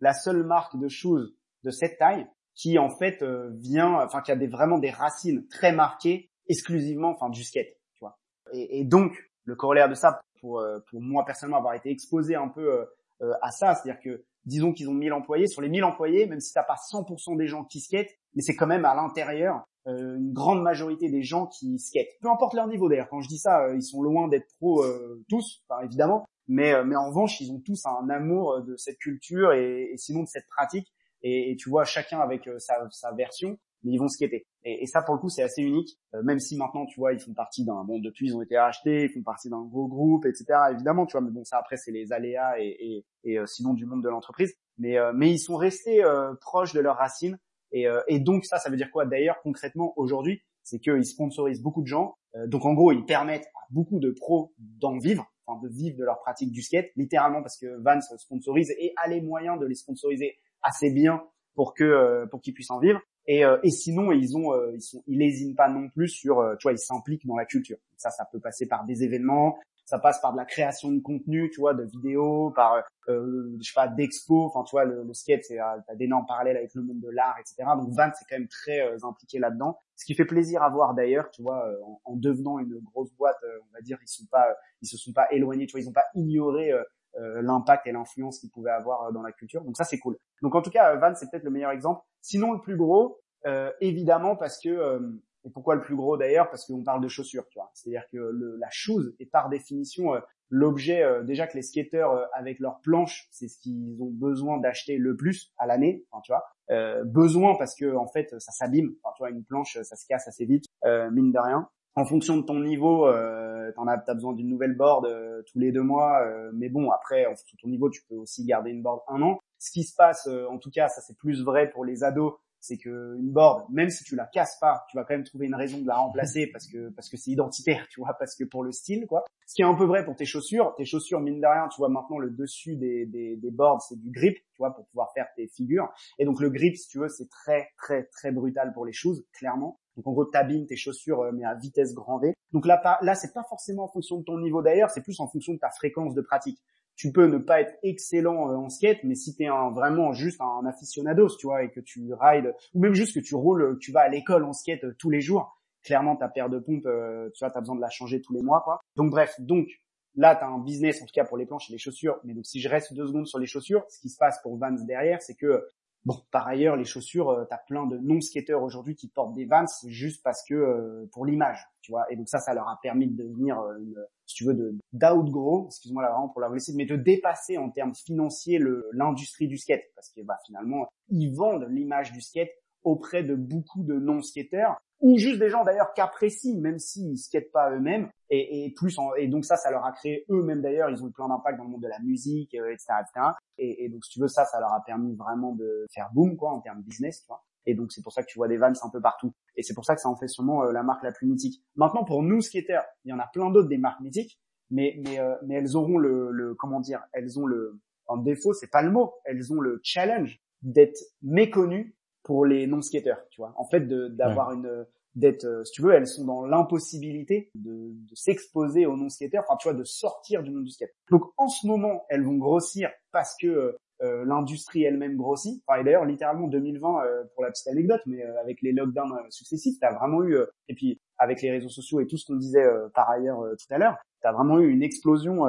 la seule marque de shoes de cette taille qui en fait vient, enfin qui a vraiment des racines très marquées exclusivement, enfin du skate, tu vois. Et, donc le corollaire de ça, pour, euh, pour moi personnellement avoir été exposé un peu euh, euh, à ça, c'est-à-dire que disons qu'ils ont 1000 employés, sur les 1000 employés, même si t'as pas 100% des gens qui skatent, mais c'est quand même à l'intérieur une grande majorité des gens qui skatent. Peu importe leur niveau d'ailleurs, quand je dis ça, ils sont loin d'être pros tous, évidemment, mais, mais en revanche, ils ont tous un amour de cette culture et sinon de cette pratique et, tu vois chacun avec sa, sa version mais ils vont skater. Et, ça, pour le coup, c'est assez unique. même si maintenant, tu vois, ils font partie d'un bon depuis, ils ont été rachetés, ils font partie d'un gros groupe, etc. Évidemment, tu vois, mais bon, ça après, c'est les aléas et, et, et sinon du monde de l'entreprise. Mais ils sont restés proches de leurs racines. Et, donc ça, ça veut dire quoi? D'ailleurs, concrètement, aujourd'hui, c'est qu'ils sponsorisent beaucoup de gens. donc en gros, ils permettent à beaucoup de pros d'en vivre de vivre de leur pratique du skate, littéralement parce que Vans sponsorise et a les moyens de les sponsoriser assez bien pour que euh, pour qu'ils puissent en vivre. Et, euh, et sinon, ils ont euh, ils sont ils lésinent pas non plus sur tu vois ils s'impliquent dans la culture. Ça, ça peut passer par des événements, ça passe par de la création de contenu, tu vois, de vidéos, par euh, je sais pas d'expo. Enfin, tu vois, le, skate, c'est t'as d'énormes parallèles avec le monde de l'art, etc. Donc Vans c'est quand même très impliqué là-dedans. Ce qui fait plaisir à voir d'ailleurs, tu vois, en, en, devenant une grosse boîte, on va dire, ils sont pas ils se sont pas éloignés, tu vois, ils ont pas ignoré l'impact et l'influence qu'il pouvait avoir euh, dans la culture. Donc ça c'est cool. Donc en tout cas Van c'est peut-être le meilleur exemple. Sinon le plus gros, euh, évidemment parce que et pourquoi le plus gros d'ailleurs Parce qu'on parle de chaussures, tu vois. C'est-à-dire que le, la chose est par définition l'objet déjà que les skateurs avec leurs planches, c'est ce qu'ils ont besoin d'acheter le plus à l'année, enfin, tu vois. Euh, besoin parce que en fait ça s'abîme. Enfin, tu vois, une planche ça se casse assez vite, mine de rien en fonction de ton niveau, euh, t'en as, besoin d'une nouvelle board euh, tous les deux mois. Euh, mais bon, après, en fonction de ton niveau, tu peux aussi garder une board un an. Ce qui se passe, euh, en tout cas, ça c'est plus vrai pour les ados, c'est que une board, même si tu la casses pas, tu vas quand même trouver une raison de la remplacer *laughs* parce que parce que c'est identitaire, tu vois, parce que pour le style, quoi. Ce qui est un peu vrai pour tes chaussures. Tes chaussures, mine de rien, tu vois, maintenant le dessus des des, des boards, c'est du grip, tu vois, pour pouvoir faire tes figures. Et donc le grip, si tu veux, c'est très très très brutal pour les choses, clairement. Donc en gros, t'abîmes tes chaussures euh, mais à vitesse grand V. Donc là, là, c'est pas forcément en fonction de ton niveau d'ailleurs, c'est plus en fonction de ta fréquence de pratique tu peux ne pas être excellent euh, en skate, mais si tu es un, vraiment juste un aficionados, tu vois, et que tu rides, ou même juste que tu roules, tu vas à l'école en skate euh, tous les jours, clairement ta paire de pompes, euh, tu vois, as besoin de la changer tous les mois, quoi. Donc bref, donc là, tu as un business, en tout cas pour les planches et les chaussures, mais donc si je reste deux secondes sur les chaussures, ce qui se passe pour Vans derrière, c'est que Bon, par ailleurs, les chaussures, euh, tu as plein de non-skateurs aujourd'hui qui portent des Vans juste parce que euh, pour l'image, tu vois. Et donc ça, ça leur a permis de devenir, euh, si tu veux, de d'outgrow, excuse-moi là vraiment pour la mais de dépasser en termes financiers l'industrie du skate, parce que bah finalement, ils vendent l'image du skate auprès de beaucoup de non-skateurs ou juste des gens d'ailleurs qu'apprécient, même s'ils skatent pas eux-mêmes, et, plus et donc ça, ça leur a créé eux-mêmes d'ailleurs, ils ont eu plein d'impact dans le monde de la musique, euh, etc., etc. Et, donc si tu veux ça, ça leur a permis vraiment de faire boom quoi en termes business, tu vois. Et donc c'est pour ça que tu vois des Vans un peu partout. Et c'est pour ça que ça en fait sûrement euh, la marque la plus mythique. Maintenant pour nous skaters, il y en a plein d'autres des marques mythiques, mais mais euh, mais elles auront le, le comment dire, elles ont le en défaut, c'est pas le mot, elles ont le challenge d'être méconnues pour les non-skateurs, tu vois. En fait, d'avoir une d'être, euh, si tu veux, elles sont dans l'impossibilité de, de s'exposer aux non-skateurs, enfin, tu vois, de sortir du monde du skate. Donc, en ce moment, elles vont grossir parce que euh, euh l'industrie elle-même grossit. Enfin, et d'ailleurs, littéralement 2020, euh, pour la petite anecdote, mais avec les lockdowns successifs, t'as vraiment eu, et puis avec les réseaux sociaux et tout ce qu'on disait par ailleurs tout à l'heure, t'as vraiment eu une explosion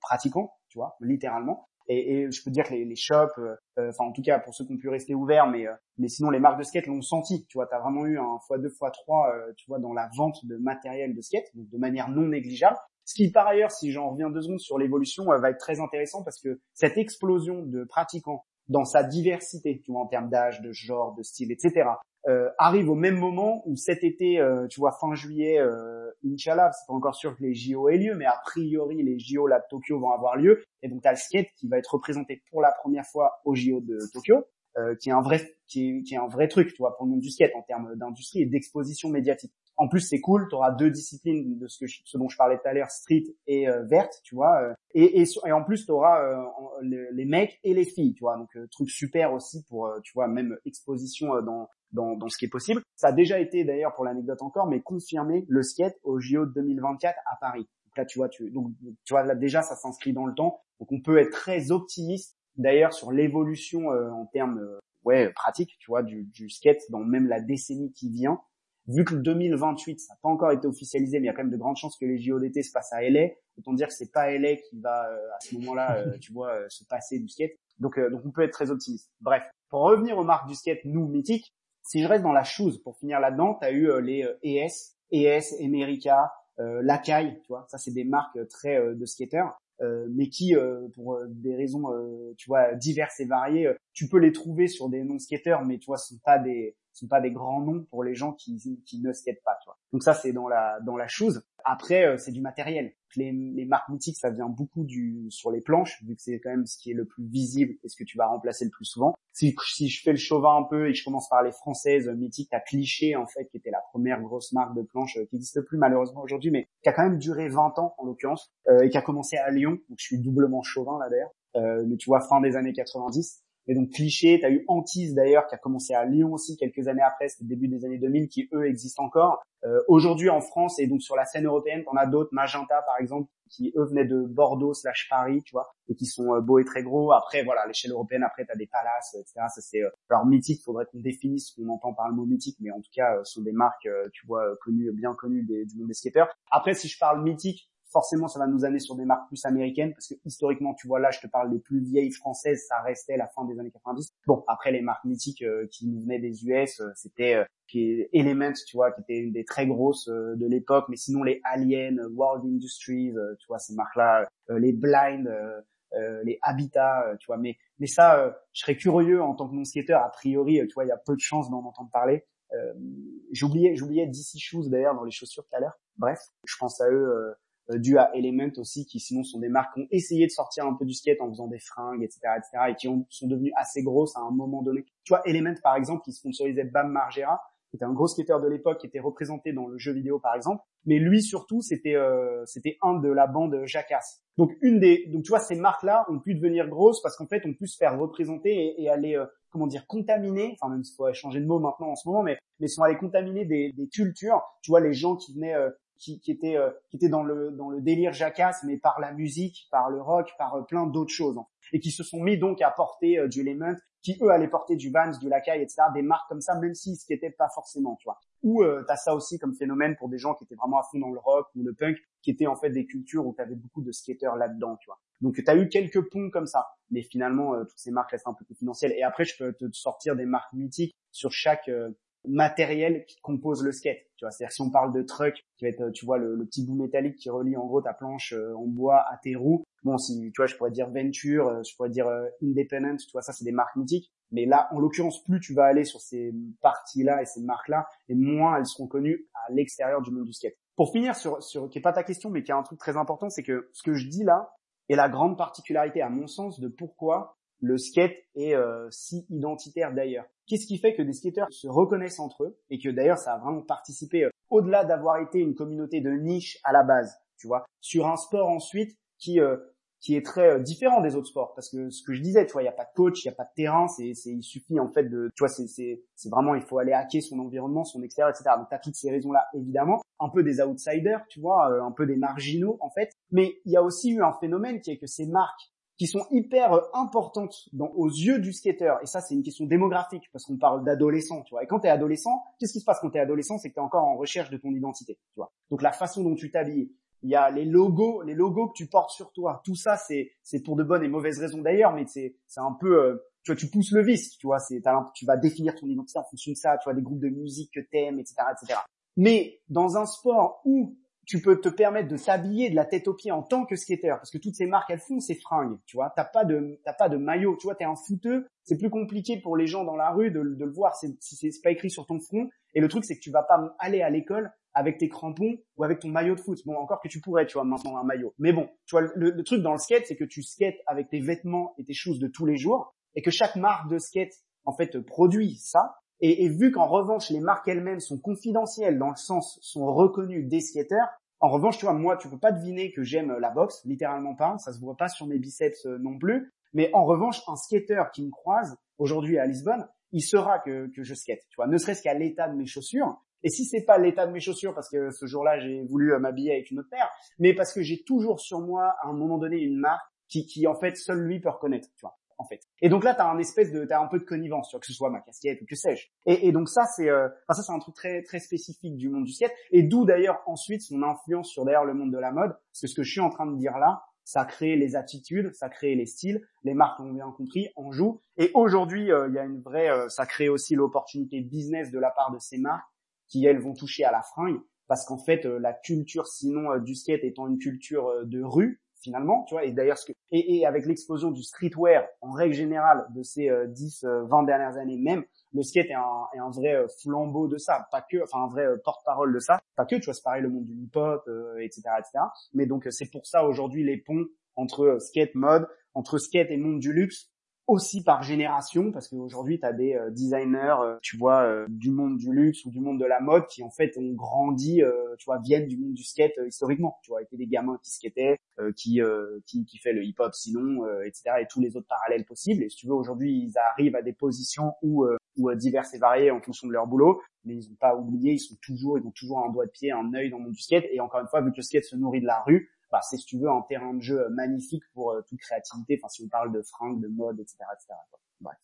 pratiquant, tu vois, littéralement. Et, je peux dire que les, les shops, euh, euh, enfin en tout cas pour ceux qui ont pu rester ouverts, mais euh, mais sinon les marques de skate l'ont senti. Tu vois, t'as vraiment eu un fois deux fois trois, tu vois, dans la vente de matériel de skate, de manière non négligeable. Ce qui par ailleurs, si j'en reviens deux secondes sur l'évolution, va être très intéressant parce que cette explosion de pratiquants dans sa diversité, tu vois, en termes d'âge, de genre, de style, etc., euh, arrive au même moment où cet été, euh, tu vois, fin juillet, euh, Inch'Allah, c'est pas encore sûr que les JO aient lieu, mais a priori, les JO là de Tokyo vont avoir lieu. Et donc, tu as le skate qui va être représenté pour la première fois aux JO de Tokyo, euh, qui est un vrai, qui est, qui est un vrai truc, tu vois, pour le monde du skate en termes d'industrie et d'exposition médiatique. En plus, c'est cool, tu auras deux disciplines de ce, que ce dont je parlais tout à l'heure, street et euh, verte, tu vois. Euh, et, et, et, en plus, tu auras les, les, mecs et les filles, tu vois. Donc, truc super aussi pour, tu vois, même exposition dans dans, dans, ce qui est possible. Ça a déjà été d'ailleurs pour l'anecdote encore, mais confirmé le skate au JO 2024 à Paris. Donc là, tu vois, tu, donc, tu vois là déjà ça s'inscrit dans le temps. Donc on peut être très optimiste d'ailleurs sur l'évolution euh, en termes euh, ouais pratiques, tu vois, du, du skate dans même la décennie qui vient. Vu que le 2028, ça n'a pas encore été officialisé, mais il y a quand même de grandes chances que les JO d'été se passent à LA. Autant dire que c'est pas LA qui va euh, à ce moment-là, *laughs* tu vois, se passer du skate. Donc, donc on peut être très optimiste. Bref, pour revenir aux marques du skate, nous mythiques, si je reste dans la chose, pour finir là-dedans, tu as eu euh, les euh, ES, ES, Emerica, euh, Lacaille, tu vois, ça c'est des marques très de skaters. mais qui, pour des raisons, tu vois, diverses et variées, tu peux les trouver sur des non skateurs, mais tu vois, ce sont pas des sont pas des grands noms pour les gens qui, ne skatent pas. Tu vois. Donc ça, c'est dans la dans la chose. Après, euh, c'est du matériel. Les, les, marques mythiques, ça vient beaucoup du sur les planches, vu que c'est quand même ce qui est le plus visible et ce que tu vas remplacer le plus souvent. Si, je fais le chauvin un peu et que je commence par les françaises mythiques, t'as Cliché en fait, qui était la première grosse marque de planches euh, qui n'existe plus malheureusement aujourd'hui, mais qui a quand même duré 20 ans en l'occurrence euh, et qui a commencé à Lyon. Donc je suis doublement chauvin là d'ailleurs. Euh, mais tu vois fin des années 90 et donc cliché, tu as eu Antise d'ailleurs qui a commencé à Lyon aussi quelques années après, c'était début des années 2000 qui eux existent encore. Euh, Aujourd'hui en France et donc sur la scène européenne, on a d'autres, Magenta par exemple, qui eux venaient de Bordeaux slash Paris, tu vois, et qui sont euh, beaux et très gros. Après voilà, l'échelle européenne, après tu as des palaces, etc. Ça c'est euh, alors mythique, faudrait qu'on définisse ce qu'on entend par le mot mythique, mais en tout cas euh, ce sont des marques, tu vois, connues, bien connues des, du monde des skateurs. Après si je parle mythique, forcément ça va nous amener sur des marques plus américaines parce que historiquement tu vois là je te parle des plus vieilles françaises ça restait la fin des années 90 bon après les marques mythiques euh, qui nous venaient des US euh, c'était euh, Element tu vois qui était une des très grosses euh, de l'époque. Mais sinon les Alien World Industries tu vois ces marques là les Blind les Habitat tu vois. Mais ça je serais curieux en tant que non skater a priori tu vois il y a peu de chances d'en entendre parler. J'oubliais j'oubliais DC Shoes d'ailleurs dans les chaussures tout à l'heure. Bref je pense à eux euh, dû à Element aussi, qui sinon sont des marques qui ont essayé de sortir un peu du skate en faisant des fringues, etc., etc., et qui ont, sont devenues assez grosses à un moment donné. Tu vois, Element par exemple, qui sponsorisait Bam Margera, qui était un gros skater de l'époque, qui était représenté dans le jeu vidéo par exemple, mais lui surtout c'était euh, c'était un de la bande Jackass. Donc une des donc tu vois ces marques là ont pu devenir grosses parce qu'en fait on peut se faire représenter et, aller euh, comment dire contaminer, enfin même s'il faut changer de mot maintenant en ce moment, mais mais sont allés contaminer des, des cultures. Tu vois les gens qui venaient qui, qui était euh, qui était dans le dans le délire jacasse, mais par la musique, par le rock, par euh, plein d'autres choses, et qui se sont mis donc à porter euh, du Element, qui eux allaient porter du Vans, du Lacaille, etc. Des marques comme ça, même si ce qui pas forcément, tu vois. Ou euh, t'as ça aussi comme phénomène pour des gens qui étaient vraiment à fond dans le rock ou le punk, qui étaient en fait des cultures où t'avais beaucoup de skateurs là-dedans, tu vois. Donc tu as eu quelques ponts comme ça, mais finalement toutes ces marques restent un peu confidentielles. Et après je peux te sortir des marques mythiques sur chaque matériel qui compose le skate. Tu vois, c'est-à-dire si on parle de truck, qui va être, tu vois, le, petit bout métallique qui relie en gros ta planche euh, en bois à tes roues. Bon, si tu vois, je pourrais dire Venture, euh, je pourrais dire euh, Independent, tu vois, ça c'est des marques mythiques. Mais là, en l'occurrence, plus tu vas aller sur ces parties-là et ces marques-là, et moins elles seront connues à l'extérieur du monde du skate. Pour finir sur, sur qui est pas ta question, mais qui est un truc très important, c'est que ce que je dis là est la grande particularité, à mon sens, de pourquoi le skate est si identitaire d'ailleurs. Qu'est-ce qui fait que des skateurs se reconnaissent entre eux et que d'ailleurs ça a vraiment participé euh, au-delà d'avoir été une communauté de niche à la base, tu vois, sur un sport ensuite qui euh, qui est très euh, différent des autres sports? Parce que ce que je disais, tu vois, il y a pas de coach, il y a pas de terrain, c'est c'est il suffit en fait de tu vois c'est c'est c'est vraiment il faut aller hacker son environnement, son extérieur, etc. Donc tu as toutes ces raisons là évidemment, un peu des outsiders, tu vois, un peu des marginaux en fait, mais il y a aussi eu un phénomène qui est que ces marques qui sont hyper euh, importantes dans, aux yeux du skater. Et ça, c'est une question démographique parce qu'on parle d'adolescent, tu vois. Et quand tu es adolescent, qu'est-ce qui se passe quand tu es adolescent? C'est que tu es encore en recherche de ton identité, tu vois. Donc la façon dont tu t'habilles, il y a les logos, les logos que tu portes sur toi. Tout ça, c'est c'est pour de bonnes et mauvaises raisons d'ailleurs, mais c'est c'est un peu euh, tu vois, tu pousses le vice, tu vois, c'est tu vas définir ton identité en fonction de ça, tu vois, des groupes de musique que t'aimes, etc., etc. Mais dans un sport où tu peux te permettre de s'habiller de la tête aux pieds en tant que skater, parce que toutes ces marques elles font ces fringues, tu vois. T'as pas de t'as pas de maillot, tu vois. T'es un footeux, c'est plus compliqué pour les gens dans la rue de, le voir si c'est pas écrit sur ton front. Et le truc c'est que tu vas pas aller à l'école avec tes crampons ou avec ton maillot de foot. Bon, encore que tu pourrais, tu vois, maintenant un maillot. Mais bon, tu vois, le, le truc dans le skate, c'est que tu skates avec tes vêtements et tes choses de tous les jours, et que chaque marque de skate en fait produit ça. Et, vu qu'en revanche les marques elles-mêmes sont confidentielles dans le sens sont reconnues des skateurs, en revanche, tu vois, moi, tu peux pas deviner que j'aime la boxe, littéralement pas. Ça se voit pas sur mes biceps euh, non plus. Mais en revanche, un skater qui me croise aujourd'hui à Lisbonne, il saura que, que je skate. Tu vois, ne serait-ce qu'à l'état de mes chaussures. Et si c'est pas l'état de mes chaussures, parce que ce jour-là j'ai voulu euh, m'habiller avec une autre paire, mais parce que j'ai toujours sur moi à un moment donné une marque qui, qui en fait seul lui peut reconnaître. Tu vois en fait. Et donc là, tu as un espèce de, t'as un peu de connivence, que ce soit ma casquette ou que sais-je. Et, donc ça, c'est, euh, enfin ça, c'est un truc très très spécifique du monde du skate. Et d'où d'ailleurs ensuite son influence sur d'ailleurs le monde de la mode, parce que ce que je suis en train de dire là, ça crée les attitudes, ça crée les styles, les marques ont bien compris, en jouent. Et aujourd'hui, euh, il y a une vraie, euh, ça crée aussi l'opportunité business de la part de ces marques qui elles vont toucher à la fringue, parce qu'en fait, la culture, sinon du skate étant une culture de rue, finalement, tu vois. Et d'ailleurs, et, et avec l'explosion du streetwear en règle générale de ces 10, euh, 20 dernières années même, le skate est un, est un vrai flambeau de ça, pas que, enfin un vrai porte-parole de ça, pas que, tu vois, c'est pareil le monde du hip-hop, etc., etc. Mais donc c'est pour ça aujourd'hui les ponts entre skate mode, entre skate et monde du luxe aussi par génération parce qu'aujourd'hui tu as des euh, designers euh, tu vois euh, du monde du luxe ou du monde de la mode qui en fait ont grandi tu vois viennent du monde du skate historiquement. Tu vois étaient des gamins qui skataient qui, qui qui fait le hip hop sinon etc et tous les autres parallèles possibles. Et si tu veux aujourd'hui ils arrivent à des positions où ou diverses et variées en fonction de leur boulot mais ils ont pas oublié ils sont toujours ils ont toujours un doigt de pied un œil dans le monde du skate. Et encore une fois vu que le skate se nourrit de la rue bah, c'est si tu veux un terrain de jeu magnifique pour euh, toute créativité. Enfin, si on parle de fringues, de mode, etc., etc. Bref.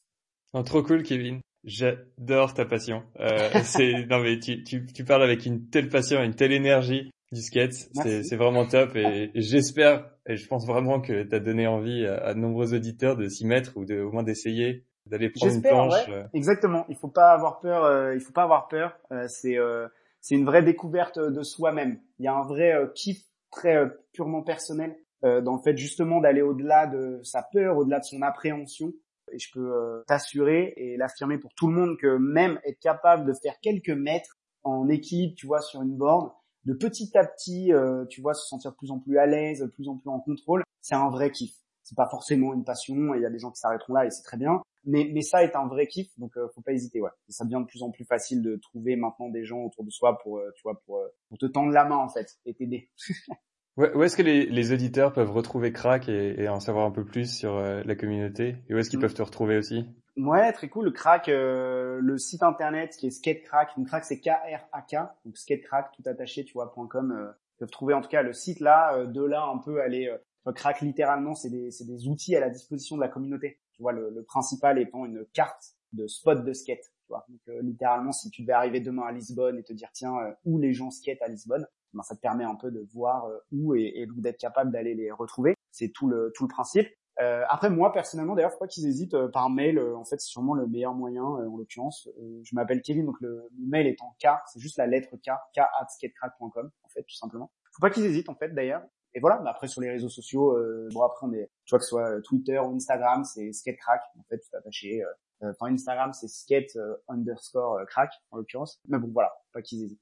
trop cool, Kevin. J'adore ta passion. Euh, *laughs* c'est non mais tu, tu, tu parles avec une telle passion, une telle énergie du skate. C'est vraiment top et, j'espère et je pense vraiment que tu as donné envie à, de nombreux auditeurs de s'y mettre ou de au moins d'essayer d'aller prendre une planche. Ouais. Exactement. Il faut pas avoir peur. Euh, il faut pas avoir peur. Euh, c'est euh, c'est une vraie découverte de soi-même. Il y a un vrai kiff très euh, purement personnel euh, dans le fait justement d'aller au-delà de sa peur, au-delà de son appréhension. Et je peux euh, t'assurer et l'affirmer pour tout le monde que même être capable de faire quelques mètres en équilibre, tu vois, sur une borne, de petit à petit, tu vois, se sentir de plus en plus à l'aise, plus en plus en contrôle, c'est un vrai kiff. C'est pas forcément une passion, et il y a des gens qui s'arrêteront là et c'est très bien, mais, mais ça est un vrai kiff, donc faut pas hésiter, ouais. Et ça devient de plus en plus facile de trouver maintenant des gens autour de soi pour, tu vois, pour, pour te tendre la main en fait et t'aider. *laughs* où est-ce que les, les, auditeurs peuvent retrouver Crack et, et, en savoir un peu plus sur euh, la communauté? Et où est-ce qu'ils mm. peuvent te retrouver aussi? Ouais, très cool. Le Crack, euh, le site internet qui est SkateCrack. Donc Crack, c'est K-R-A-K. Donc SkateCrack, tout attaché, tu vois, .com. Euh, peuvent trouver en tout cas le site là. Euh, de là, un peu aller... Crack, littéralement, c'est des, outils à la disposition de la communauté. Tu vois, le, principal étant une carte de spot de skate. Tu vois. Donc littéralement, si tu devais arriver demain à Lisbonne et te dire, tiens, où les gens skate à Lisbonne, ben, ça te permet un peu de voir euh, où et, d'être capable d'aller les retrouver. C'est tout le principe. Euh, après moi personnellement d'ailleurs faut pas qu'ils hésitent euh, par mail en fait c'est sûrement le meilleur moyen en l'occurrence je m'appelle Kevin donc le, mail est en K c'est juste la lettre K K at skatecrack.com en fait tout simplement faut pas qu'ils hésitent en fait d'ailleurs et voilà mais après sur les réseaux sociaux bon après on est tu vois que ce soit Twitter ou Instagram c'est skatecrack en fait tout attaché enfin Instagram c'est skate underscore crack en l'occurrence mais bon voilà pas qu'ils hésitent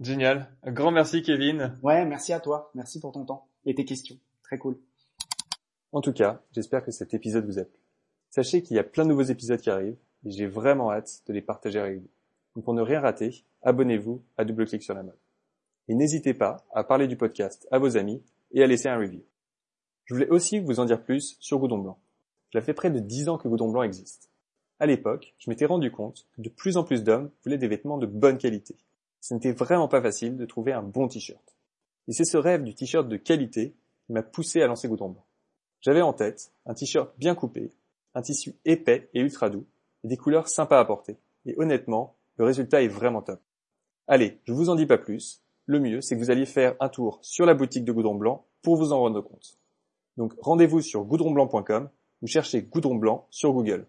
Génial. Un grand merci Kevin. Ouais, merci à toi. Merci pour ton temps et tes questions. Très cool. En tout cas, j'espère que cet épisode vous a plu. Sachez qu'il y a plein de nouveaux épisodes qui arrivent et j'ai vraiment hâte de les partager avec vous. Donc pour ne rien rater, abonnez-vous à Double Clic sur la mode. Et n'hésitez pas à parler du podcast à vos amis et à laisser un review. Je voulais aussi vous en dire plus sur Goudon Blanc. Cela fait près de 10 ans que Goudon Blanc existe. À l'époque, je m'étais rendu compte que de plus en plus d'hommes voulaient des vêtements de bonne qualité ce n'était vraiment pas facile de trouver un bon t-shirt. Et c'est ce rêve du t-shirt de qualité qui m'a poussé à lancer Goudron J'avais en tête un t-shirt bien coupé, un tissu épais et ultra doux, et des couleurs sympas à porter. Et honnêtement, le résultat est vraiment top. Allez, je vous en dis pas plus. Le mieux, c'est que vous alliez faire un tour sur la boutique de Goudron Blanc pour vous en rendre compte. Donc rendez-vous sur goudronblanc.com ou cherchez Goudron Blanc sur Google.